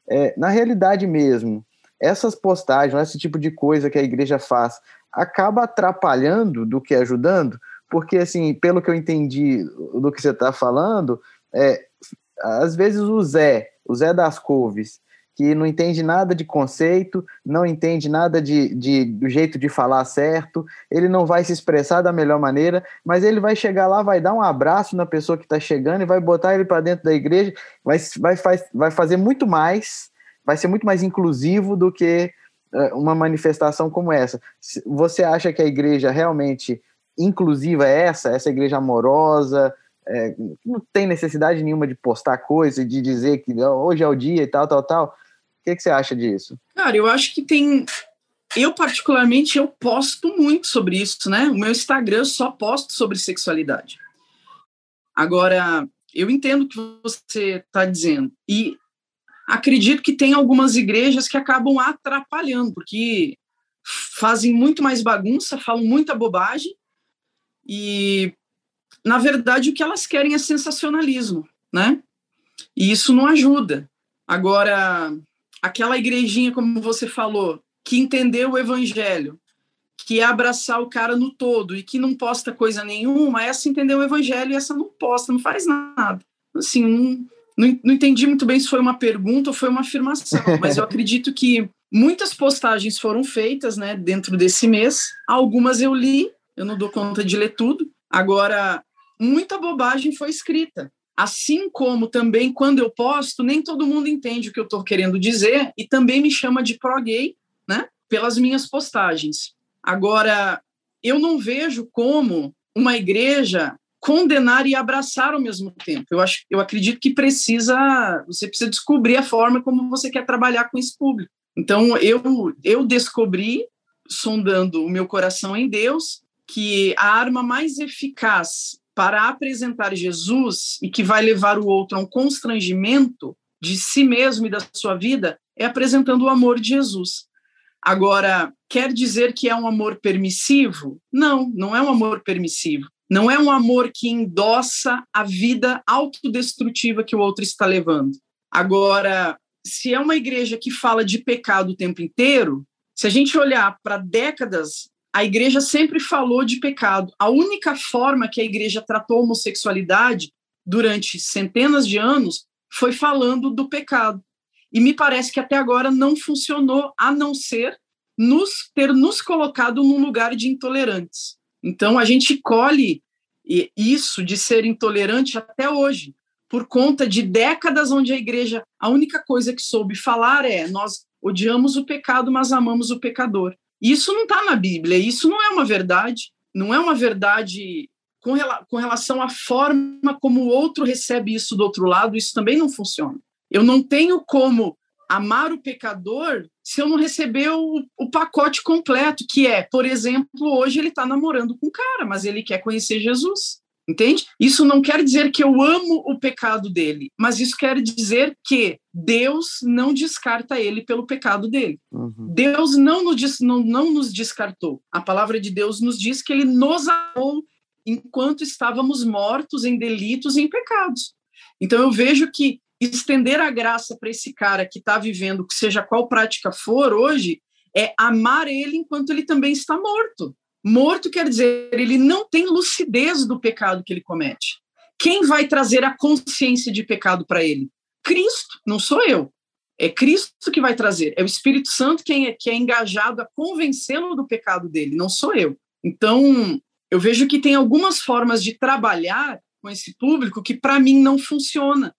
É, na realidade mesmo, essas postagens, esse tipo de coisa que a igreja faz, acaba atrapalhando do que ajudando, porque, assim, pelo que eu entendi do que você está falando, é, às vezes o Zé, o Zé das Couves, que não entende nada de conceito, não entende nada de, de, do jeito de falar certo, ele não vai se expressar da melhor maneira, mas ele vai chegar lá, vai dar um abraço na pessoa que está chegando e vai botar ele para dentro da igreja, vai, vai, vai fazer muito mais vai ser muito mais inclusivo do que uma manifestação como essa. Você acha que a igreja realmente inclusiva é essa, essa igreja amorosa, é, não tem necessidade nenhuma de postar coisa de dizer que hoje é o dia e tal, tal, tal. O que, que você acha disso? Cara, eu acho que tem. Eu, particularmente, eu posto muito sobre isso, né? O meu Instagram eu só posto sobre sexualidade. Agora, eu entendo o que você está dizendo. E acredito que tem algumas igrejas que acabam atrapalhando, porque fazem muito mais bagunça, falam muita bobagem e, na verdade, o que elas querem é sensacionalismo, né? E isso não ajuda. Agora, aquela igrejinha, como você falou, que entendeu o evangelho, que é abraçar o cara no todo e que não posta coisa nenhuma, essa entendeu o evangelho e essa não posta, não faz nada. Assim, um, não, não entendi muito bem se foi uma pergunta ou foi uma afirmação, [laughs] mas eu acredito que muitas postagens foram feitas né, dentro desse mês. Algumas eu li, eu não dou conta de ler tudo. Agora, muita bobagem foi escrita. Assim como também, quando eu posto, nem todo mundo entende o que eu estou querendo dizer e também me chama de pró-gay, né? Pelas minhas postagens. Agora, eu não vejo como uma igreja condenar e abraçar ao mesmo tempo. Eu acho, eu acredito que precisa, você precisa descobrir a forma como você quer trabalhar com esse público. Então eu eu descobri sondando o meu coração em Deus que a arma mais eficaz para apresentar Jesus e que vai levar o outro a um constrangimento de si mesmo e da sua vida é apresentando o amor de Jesus. Agora, quer dizer que é um amor permissivo? Não, não é um amor permissivo. Não é um amor que endossa a vida autodestrutiva que o outro está levando. Agora, se é uma igreja que fala de pecado o tempo inteiro, se a gente olhar para décadas, a igreja sempre falou de pecado. A única forma que a igreja tratou a homossexualidade durante centenas de anos foi falando do pecado. E me parece que até agora não funcionou, a não ser nos ter nos colocado num lugar de intolerantes. Então, a gente colhe isso de ser intolerante até hoje, por conta de décadas onde a igreja, a única coisa que soube falar é: nós odiamos o pecado, mas amamos o pecador. Isso não está na Bíblia, isso não é uma verdade, não é uma verdade com, rela com relação à forma como o outro recebe isso do outro lado, isso também não funciona. Eu não tenho como amar o pecador se eu não receber o, o pacote completo, que é, por exemplo, hoje ele está namorando com um cara, mas ele quer conhecer Jesus. Entende? Isso não quer dizer que eu amo o pecado dele, mas isso quer dizer que Deus não descarta ele pelo pecado dele. Uhum. Deus não nos, não, não nos descartou. A palavra de Deus nos diz que ele nos amou enquanto estávamos mortos em delitos e em pecados. Então eu vejo que estender a graça para esse cara que está vivendo, seja qual prática for hoje, é amar ele enquanto ele também está morto. Morto quer dizer, ele não tem lucidez do pecado que ele comete. Quem vai trazer a consciência de pecado para ele? Cristo, não sou eu. É Cristo que vai trazer. É o Espírito Santo quem é, que é engajado a convencê-lo do pecado dele, não sou eu. Então, eu vejo que tem algumas formas de trabalhar com esse público que, para mim, não funciona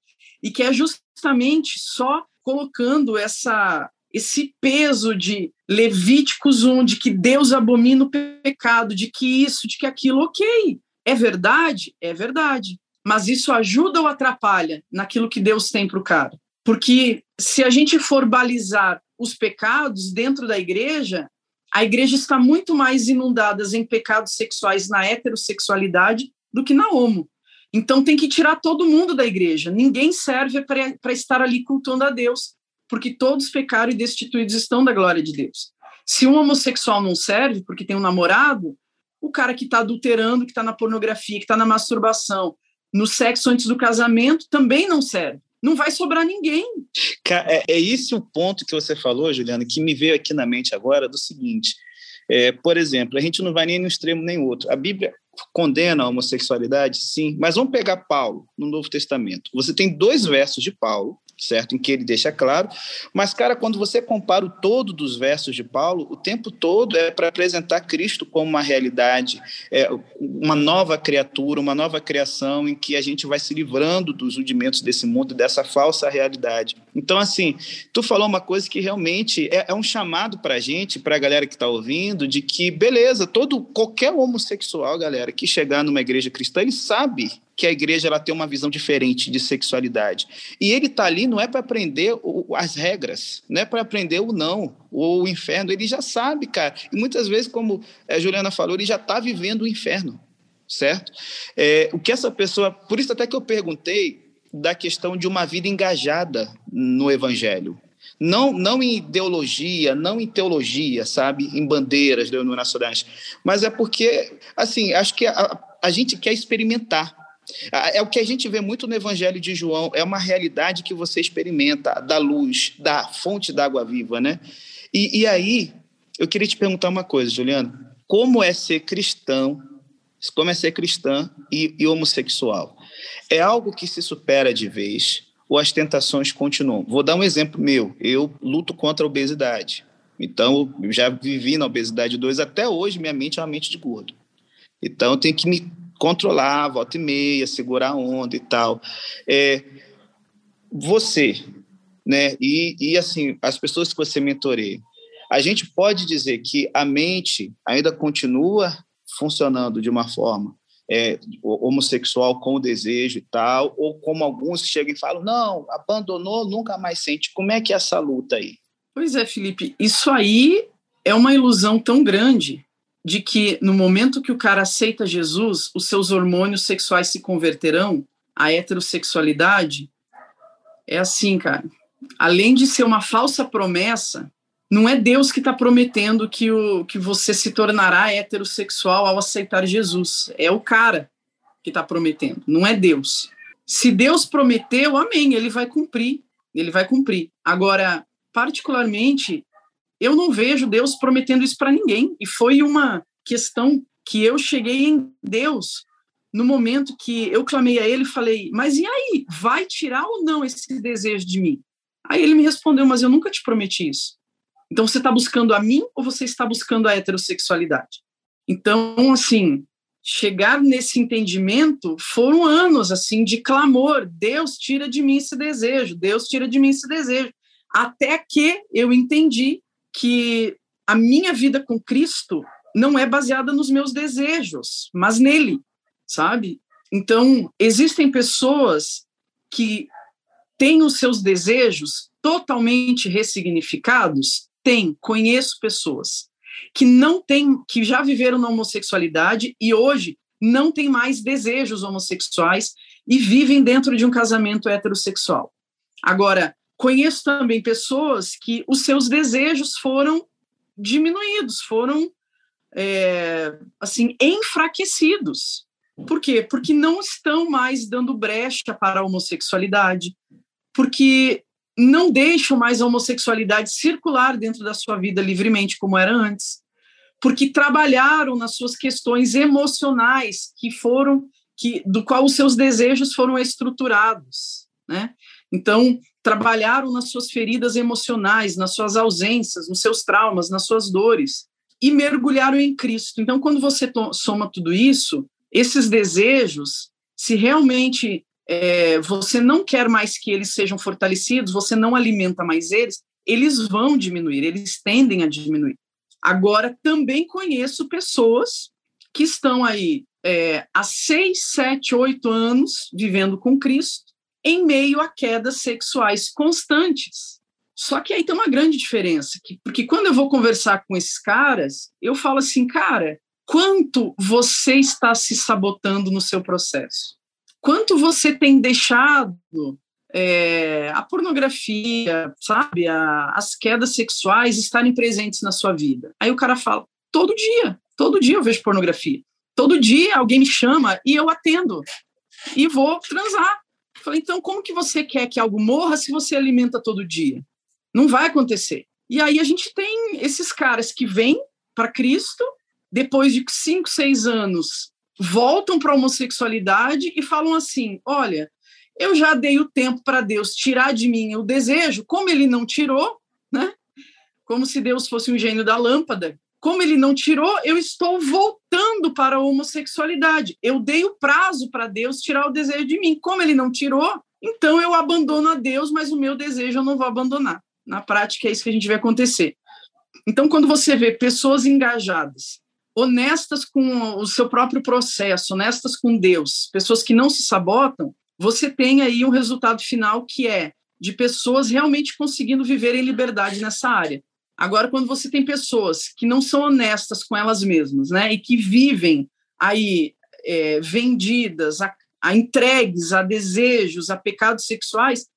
e que é justamente só colocando essa esse peso de Levíticos 1, de que Deus abomina o pecado, de que isso, de que aquilo, ok, é verdade? É verdade. Mas isso ajuda ou atrapalha naquilo que Deus tem para o cara? Porque se a gente for balizar os pecados dentro da igreja, a igreja está muito mais inundada em pecados sexuais na heterossexualidade do que na homo. Então tem que tirar todo mundo da igreja. Ninguém serve para estar ali cultuando a Deus, porque todos pecaram e destituídos estão da glória de Deus. Se um homossexual não serve porque tem um namorado, o cara que está adulterando, que está na pornografia, que está na masturbação, no sexo antes do casamento, também não serve. Não vai sobrar ninguém. É, é esse o ponto que você falou, Juliana, que me veio aqui na mente agora do seguinte. É, por exemplo, a gente não vai nem no extremo nem outro. A Bíblia condena a homossexualidade, sim, mas vamos pegar Paulo no Novo Testamento. Você tem dois versos de Paulo certo? Em que ele deixa claro. Mas, cara, quando você compara o todo dos versos de Paulo, o tempo todo é para apresentar Cristo como uma realidade, é uma nova criatura, uma nova criação em que a gente vai se livrando dos rudimentos desse mundo, dessa falsa realidade. Então, assim, tu falou uma coisa que realmente é, é um chamado para a gente, para a galera que está ouvindo, de que, beleza, todo qualquer homossexual, galera, que chegar numa igreja cristã, ele sabe que a igreja ela tem uma visão diferente de sexualidade. E ele está ali não é para aprender o, as regras, não é para aprender o não, ou o inferno, ele já sabe, cara. E muitas vezes, como a Juliana falou, ele já está vivendo o inferno, certo? É, o que essa pessoa. Por isso, até que eu perguntei da questão de uma vida engajada no evangelho. Não, não em ideologia, não em teologia, sabe? Em bandeiras denominacionais. Mas é porque, assim, acho que a, a gente quer experimentar é o que a gente vê muito no Evangelho de João, é uma realidade que você experimenta, da luz, da fonte da água viva, né? E, e aí, eu queria te perguntar uma coisa, Juliano. Como é ser cristão, como é ser cristã e, e homossexual? É algo que se supera de vez ou as tentações continuam? Vou dar um exemplo meu. Eu luto contra a obesidade. Então, eu já vivi na obesidade 2, até hoje minha mente é uma mente de gordo. Então, eu tenho que me controlar, volta e meia, segurar a onda e tal. É, você, né, e, e assim, as pessoas que você mentoreia, a gente pode dizer que a mente ainda continua funcionando de uma forma é, homossexual com desejo e tal, ou como alguns chegam e falam, não, abandonou, nunca mais sente. Como é que é essa luta aí? Pois é, Felipe, isso aí é uma ilusão tão grande de que no momento que o cara aceita Jesus, os seus hormônios sexuais se converterão à heterossexualidade, é assim, cara. Além de ser uma falsa promessa, não é Deus que está prometendo que, o, que você se tornará heterossexual ao aceitar Jesus. É o cara que está prometendo, não é Deus. Se Deus prometeu, amém, ele vai cumprir. Ele vai cumprir. Agora, particularmente, eu não vejo Deus prometendo isso para ninguém. E foi uma questão que eu cheguei em Deus no momento que eu clamei a ele e falei: Mas e aí? Vai tirar ou não esse desejo de mim? Aí ele me respondeu: Mas eu nunca te prometi isso. Então você está buscando a mim ou você está buscando a heterossexualidade? Então, assim, chegar nesse entendimento foram anos assim de clamor, Deus tira de mim esse desejo, Deus tira de mim esse desejo, até que eu entendi que a minha vida com Cristo não é baseada nos meus desejos, mas nele, sabe? Então, existem pessoas que têm os seus desejos totalmente ressignificados? Tem, conheço pessoas que não têm, que já viveram na homossexualidade e hoje não têm mais desejos homossexuais e vivem dentro de um casamento heterossexual. Agora, conheço também pessoas que os seus desejos foram diminuídos, foram é, assim enfraquecidos. Por quê? Porque não estão mais dando brecha para a homossexualidade, porque não deixam mais a homossexualidade circular dentro da sua vida livremente como era antes, porque trabalharam nas suas questões emocionais que foram que do qual os seus desejos foram estruturados, né? Então, trabalharam nas suas feridas emocionais, nas suas ausências, nos seus traumas, nas suas dores e mergulharam em Cristo. Então, quando você soma tudo isso, esses desejos, se realmente é, você não quer mais que eles sejam fortalecidos, você não alimenta mais eles, eles vão diminuir, eles tendem a diminuir. Agora, também conheço pessoas que estão aí é, há seis, sete, oito anos vivendo com Cristo, em meio a quedas sexuais constantes. Só que aí tem uma grande diferença, porque quando eu vou conversar com esses caras, eu falo assim, cara, quanto você está se sabotando no seu processo? Quanto você tem deixado é, a pornografia, sabe, a, as quedas sexuais estarem presentes na sua vida. Aí o cara fala: todo dia, todo dia eu vejo pornografia. Todo dia alguém me chama e eu atendo e vou transar. Falei, então como que você quer que algo morra se você alimenta todo dia? Não vai acontecer. E aí a gente tem esses caras que vêm para Cristo depois de cinco, seis anos voltam para a homossexualidade e falam assim: olha, eu já dei o tempo para Deus tirar de mim o desejo, como ele não tirou, né? Como se Deus fosse um gênio da lâmpada. Como ele não tirou, eu estou voltando para a homossexualidade. Eu dei o prazo para Deus tirar o desejo de mim. Como ele não tirou, então eu abandono a Deus, mas o meu desejo eu não vou abandonar. Na prática, é isso que a gente vê acontecer. Então, quando você vê pessoas engajadas honestas com o seu próprio processo, honestas com Deus, pessoas que não se sabotam, você tem aí um resultado final que é de pessoas realmente conseguindo viver em liberdade nessa área. Agora, quando você tem pessoas que não são honestas com elas mesmas, né, e que vivem aí é, vendidas, a, a entregues a desejos, a pecados sexuais,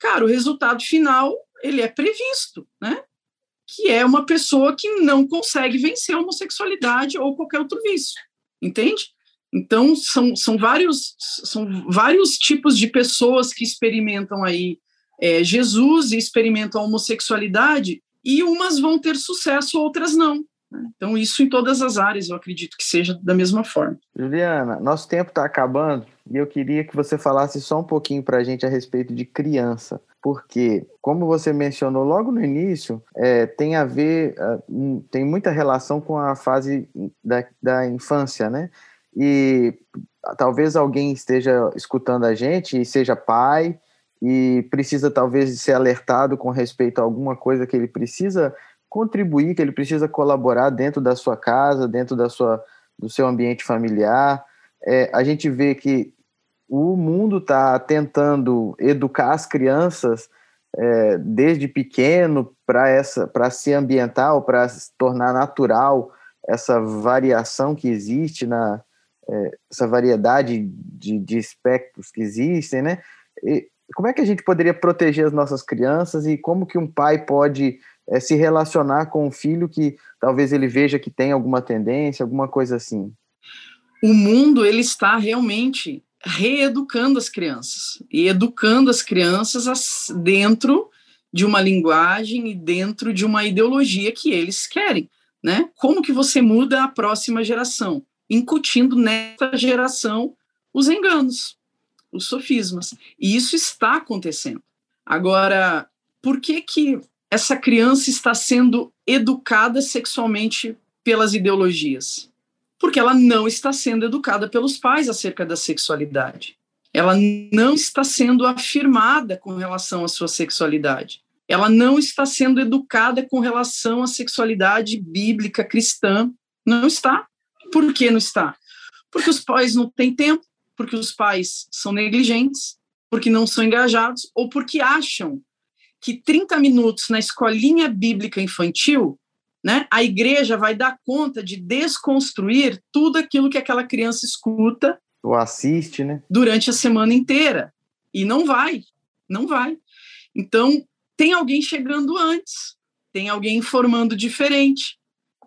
cara, o resultado final ele é previsto, né? Que é uma pessoa que não consegue vencer a homossexualidade ou qualquer outro vício, entende? Então, são, são, vários, são vários tipos de pessoas que experimentam aí é, Jesus e experimentam a homossexualidade, e umas vão ter sucesso, outras não. Né? Então, isso em todas as áreas, eu acredito que seja da mesma forma. Juliana, nosso tempo está acabando e eu queria que você falasse só um pouquinho para a gente a respeito de criança porque, como você mencionou logo no início, é, tem a ver, tem muita relação com a fase da, da infância, né? E talvez alguém esteja escutando a gente e seja pai e precisa talvez ser alertado com respeito a alguma coisa que ele precisa contribuir, que ele precisa colaborar dentro da sua casa, dentro da sua, do seu ambiente familiar. É, a gente vê que o mundo está tentando educar as crianças é, desde pequeno para essa para se ambientar ou para se tornar natural essa variação que existe na é, essa variedade de, de espectros que existem, né? E como é que a gente poderia proteger as nossas crianças e como que um pai pode é, se relacionar com um filho que talvez ele veja que tem alguma tendência, alguma coisa assim? O mundo ele está realmente reeducando as crianças e educando as crianças dentro de uma linguagem e dentro de uma ideologia que eles querem, né? Como que você muda a próxima geração, incutindo nessa geração os enganos, os sofismas. E isso está acontecendo. Agora, por que que essa criança está sendo educada sexualmente pelas ideologias? Porque ela não está sendo educada pelos pais acerca da sexualidade. Ela não está sendo afirmada com relação à sua sexualidade. Ela não está sendo educada com relação à sexualidade bíblica cristã. Não está. Por que não está? Porque os pais não têm tempo, porque os pais são negligentes, porque não são engajados ou porque acham que 30 minutos na escolinha bíblica infantil, né, a igreja vai dar conta de desconstruir tudo aquilo que aquela criança escuta ou assiste, né? Durante a semana inteira. E não vai, não vai. Então, tem alguém chegando antes, tem alguém informando diferente,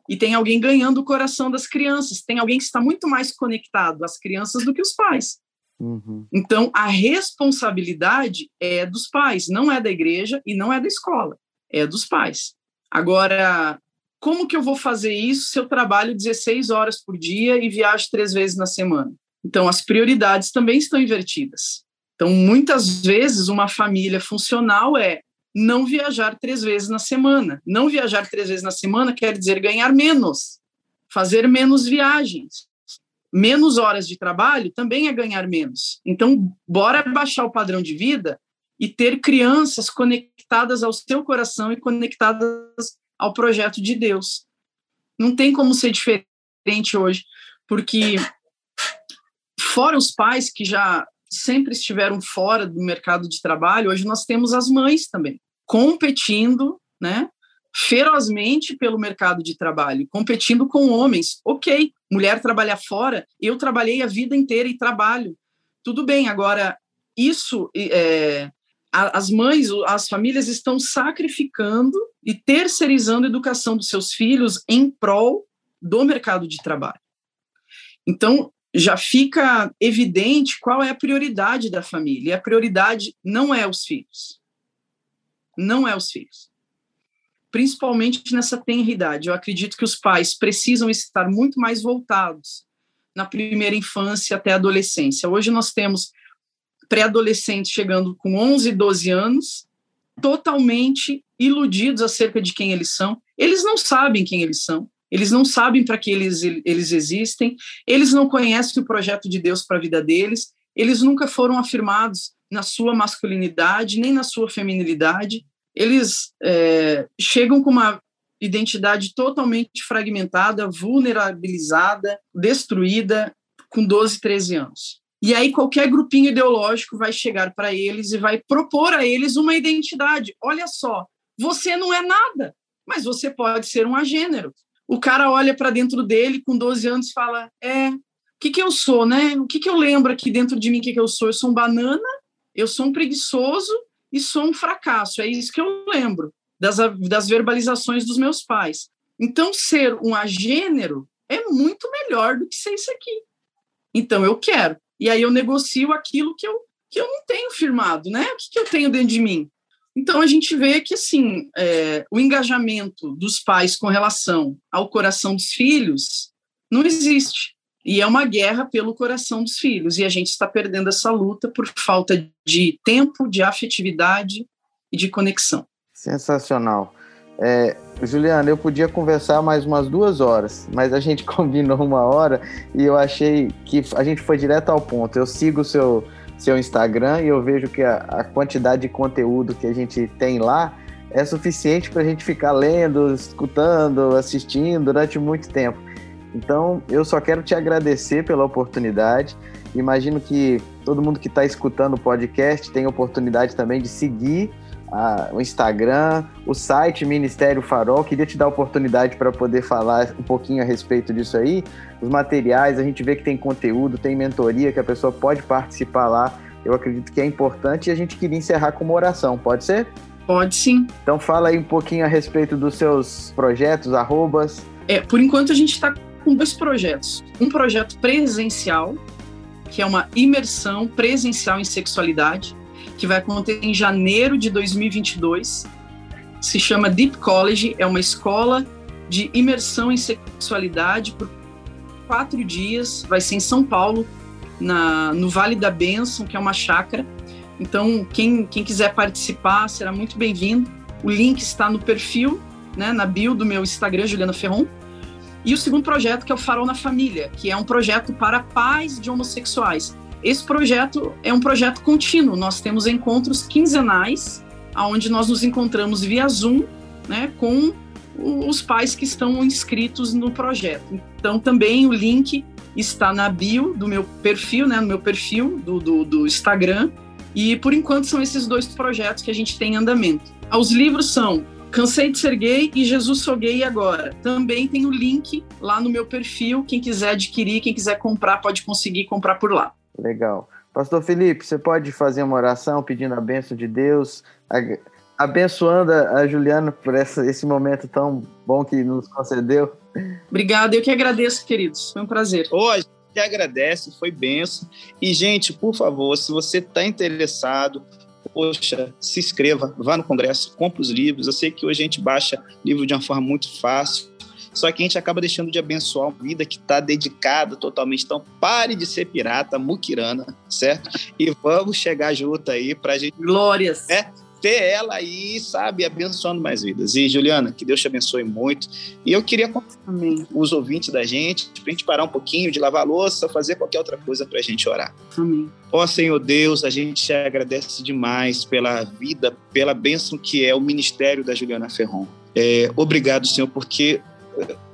e tem alguém ganhando o coração das crianças, tem alguém que está muito mais conectado às crianças do que os pais. Uhum. Então, a responsabilidade é dos pais, não é da igreja e não é da escola, é dos pais. Agora, como que eu vou fazer isso se eu trabalho 16 horas por dia e viajo três vezes na semana? Então, as prioridades também estão invertidas. Então, muitas vezes, uma família funcional é não viajar três vezes na semana. Não viajar três vezes na semana quer dizer ganhar menos, fazer menos viagens. Menos horas de trabalho também é ganhar menos. Então, bora baixar o padrão de vida e ter crianças conectadas ao seu coração e conectadas ao projeto de Deus. Não tem como ser diferente hoje, porque fora os pais que já sempre estiveram fora do mercado de trabalho, hoje nós temos as mães também competindo, né, ferozmente pelo mercado de trabalho, competindo com homens. OK, mulher trabalhar fora, eu trabalhei a vida inteira e trabalho. Tudo bem, agora isso é, as mães, as famílias estão sacrificando e terceirizando a educação dos seus filhos em prol do mercado de trabalho. Então, já fica evidente qual é a prioridade da família. E a prioridade não é os filhos. Não é os filhos. Principalmente nessa tenridade. Eu acredito que os pais precisam estar muito mais voltados na primeira infância até a adolescência. Hoje nós temos pré-adolescentes chegando com 11, 12 anos, totalmente iludidos acerca de quem eles são. Eles não sabem quem eles são, eles não sabem para que eles, eles existem, eles não conhecem o projeto de Deus para a vida deles, eles nunca foram afirmados na sua masculinidade, nem na sua feminilidade. Eles é, chegam com uma identidade totalmente fragmentada, vulnerabilizada, destruída, com 12, 13 anos. E aí qualquer grupinho ideológico vai chegar para eles e vai propor a eles uma identidade. Olha só, você não é nada, mas você pode ser um agênero. O cara olha para dentro dele com 12 anos e fala: "É, o que que eu sou, né? O que que eu lembro aqui dentro de mim que que eu sou? Eu sou um banana, eu sou um preguiçoso e sou um fracasso". É isso que eu lembro das das verbalizações dos meus pais. Então ser um agênero é muito melhor do que ser isso aqui. Então eu quero e aí eu negocio aquilo que eu, que eu não tenho firmado, né? O que, que eu tenho dentro de mim? Então a gente vê que assim é, o engajamento dos pais com relação ao coração dos filhos não existe e é uma guerra pelo coração dos filhos e a gente está perdendo essa luta por falta de tempo, de afetividade e de conexão. Sensacional. É, Juliana, eu podia conversar mais umas duas horas, mas a gente [laughs] combinou uma hora e eu achei que a gente foi direto ao ponto. Eu sigo o seu, seu Instagram e eu vejo que a, a quantidade de conteúdo que a gente tem lá é suficiente para a gente ficar lendo, escutando, assistindo durante muito tempo. Então, eu só quero te agradecer pela oportunidade. Imagino que todo mundo que está escutando o podcast tem oportunidade também de seguir a, o Instagram, o site Ministério Farol. Queria te dar a oportunidade para poder falar um pouquinho a respeito disso aí. Os materiais, a gente vê que tem conteúdo, tem mentoria que a pessoa pode participar lá. Eu acredito que é importante e a gente queria encerrar com uma oração, pode ser? Pode sim. Então fala aí um pouquinho a respeito dos seus projetos, arrobas. É, por enquanto a gente está com dois projetos. Um projeto presencial, que é uma imersão presencial em sexualidade, que vai acontecer em janeiro de 2022. Se chama Deep College, é uma escola de imersão em sexualidade por quatro dias. Vai ser em São Paulo, na, no Vale da Bênção, que é uma chácara. Então, quem, quem quiser participar será muito bem-vindo. O link está no perfil, né, na bio do meu Instagram, Juliana Ferron. E o segundo projeto, que é o Farol na Família, que é um projeto para pais de homossexuais. Esse projeto é um projeto contínuo. Nós temos encontros quinzenais, onde nós nos encontramos via Zoom, né, com os pais que estão inscritos no projeto. Então, também o link está na bio do meu perfil, né, no meu perfil do, do, do Instagram. E, por enquanto, são esses dois projetos que a gente tem em andamento. Os livros são Cansei de ser gay e Jesus sou gay agora. Também tem o link lá no meu perfil. Quem quiser adquirir, quem quiser comprar, pode conseguir comprar por lá. Legal. Pastor Felipe, você pode fazer uma oração pedindo a bênção de Deus, abençoando a Juliana por essa, esse momento tão bom que nos concedeu? Obrigada, eu que agradeço, queridos. Foi um prazer. Hoje que agradece, foi benção. E, gente, por favor, se você está interessado, poxa, se inscreva, vá no congresso, compre os livros. Eu sei que hoje a gente baixa livro de uma forma muito fácil, só que a gente acaba deixando de abençoar uma vida que está dedicada totalmente. Então, pare de ser pirata, muquirana, certo? E vamos chegar junto aí para a gente. Glórias! Né? ter ela aí, sabe, abençoando mais vidas. E, Juliana, que Deus te abençoe muito. E eu queria Amém. os ouvintes da gente, para a gente parar um pouquinho de lavar louça, fazer qualquer outra coisa para a gente orar. Amém. Ó Senhor Deus, a gente te agradece demais pela vida, pela bênção que é o ministério da Juliana Ferron. É, obrigado, Senhor, porque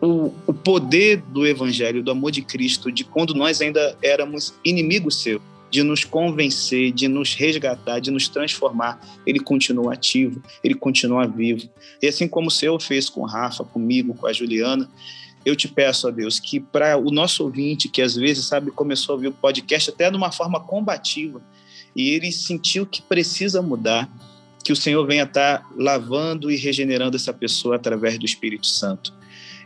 o, o poder do Evangelho, do amor de Cristo, de quando nós ainda éramos inimigos seus, de nos convencer, de nos resgatar, de nos transformar, ele continua ativo, ele continua vivo. E assim como o Senhor fez com Rafa, comigo, com a Juliana, eu te peço a Deus que para o nosso ouvinte, que às vezes, sabe, começou a ouvir o podcast até de uma forma combativa, e ele sentiu que precisa mudar, que o Senhor venha estar lavando e regenerando essa pessoa através do Espírito Santo.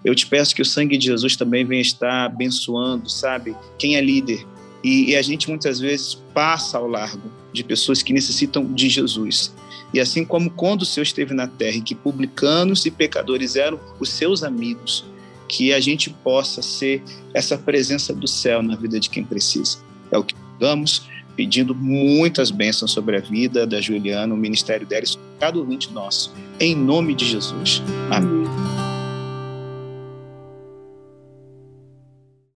Eu te peço que o sangue de Jesus também venha estar abençoando, sabe? Quem é líder. E, e a gente muitas vezes passa ao largo de pessoas que necessitam de Jesus. E assim como quando o Senhor esteve na terra, em que publicanos e pecadores eram os seus amigos, que a gente possa ser essa presença do céu na vida de quem precisa. É o que vamos pedindo muitas bênçãos sobre a vida da Juliana, o ministério dela e sobre cada ouvinte nosso. Em nome de Jesus. Amém.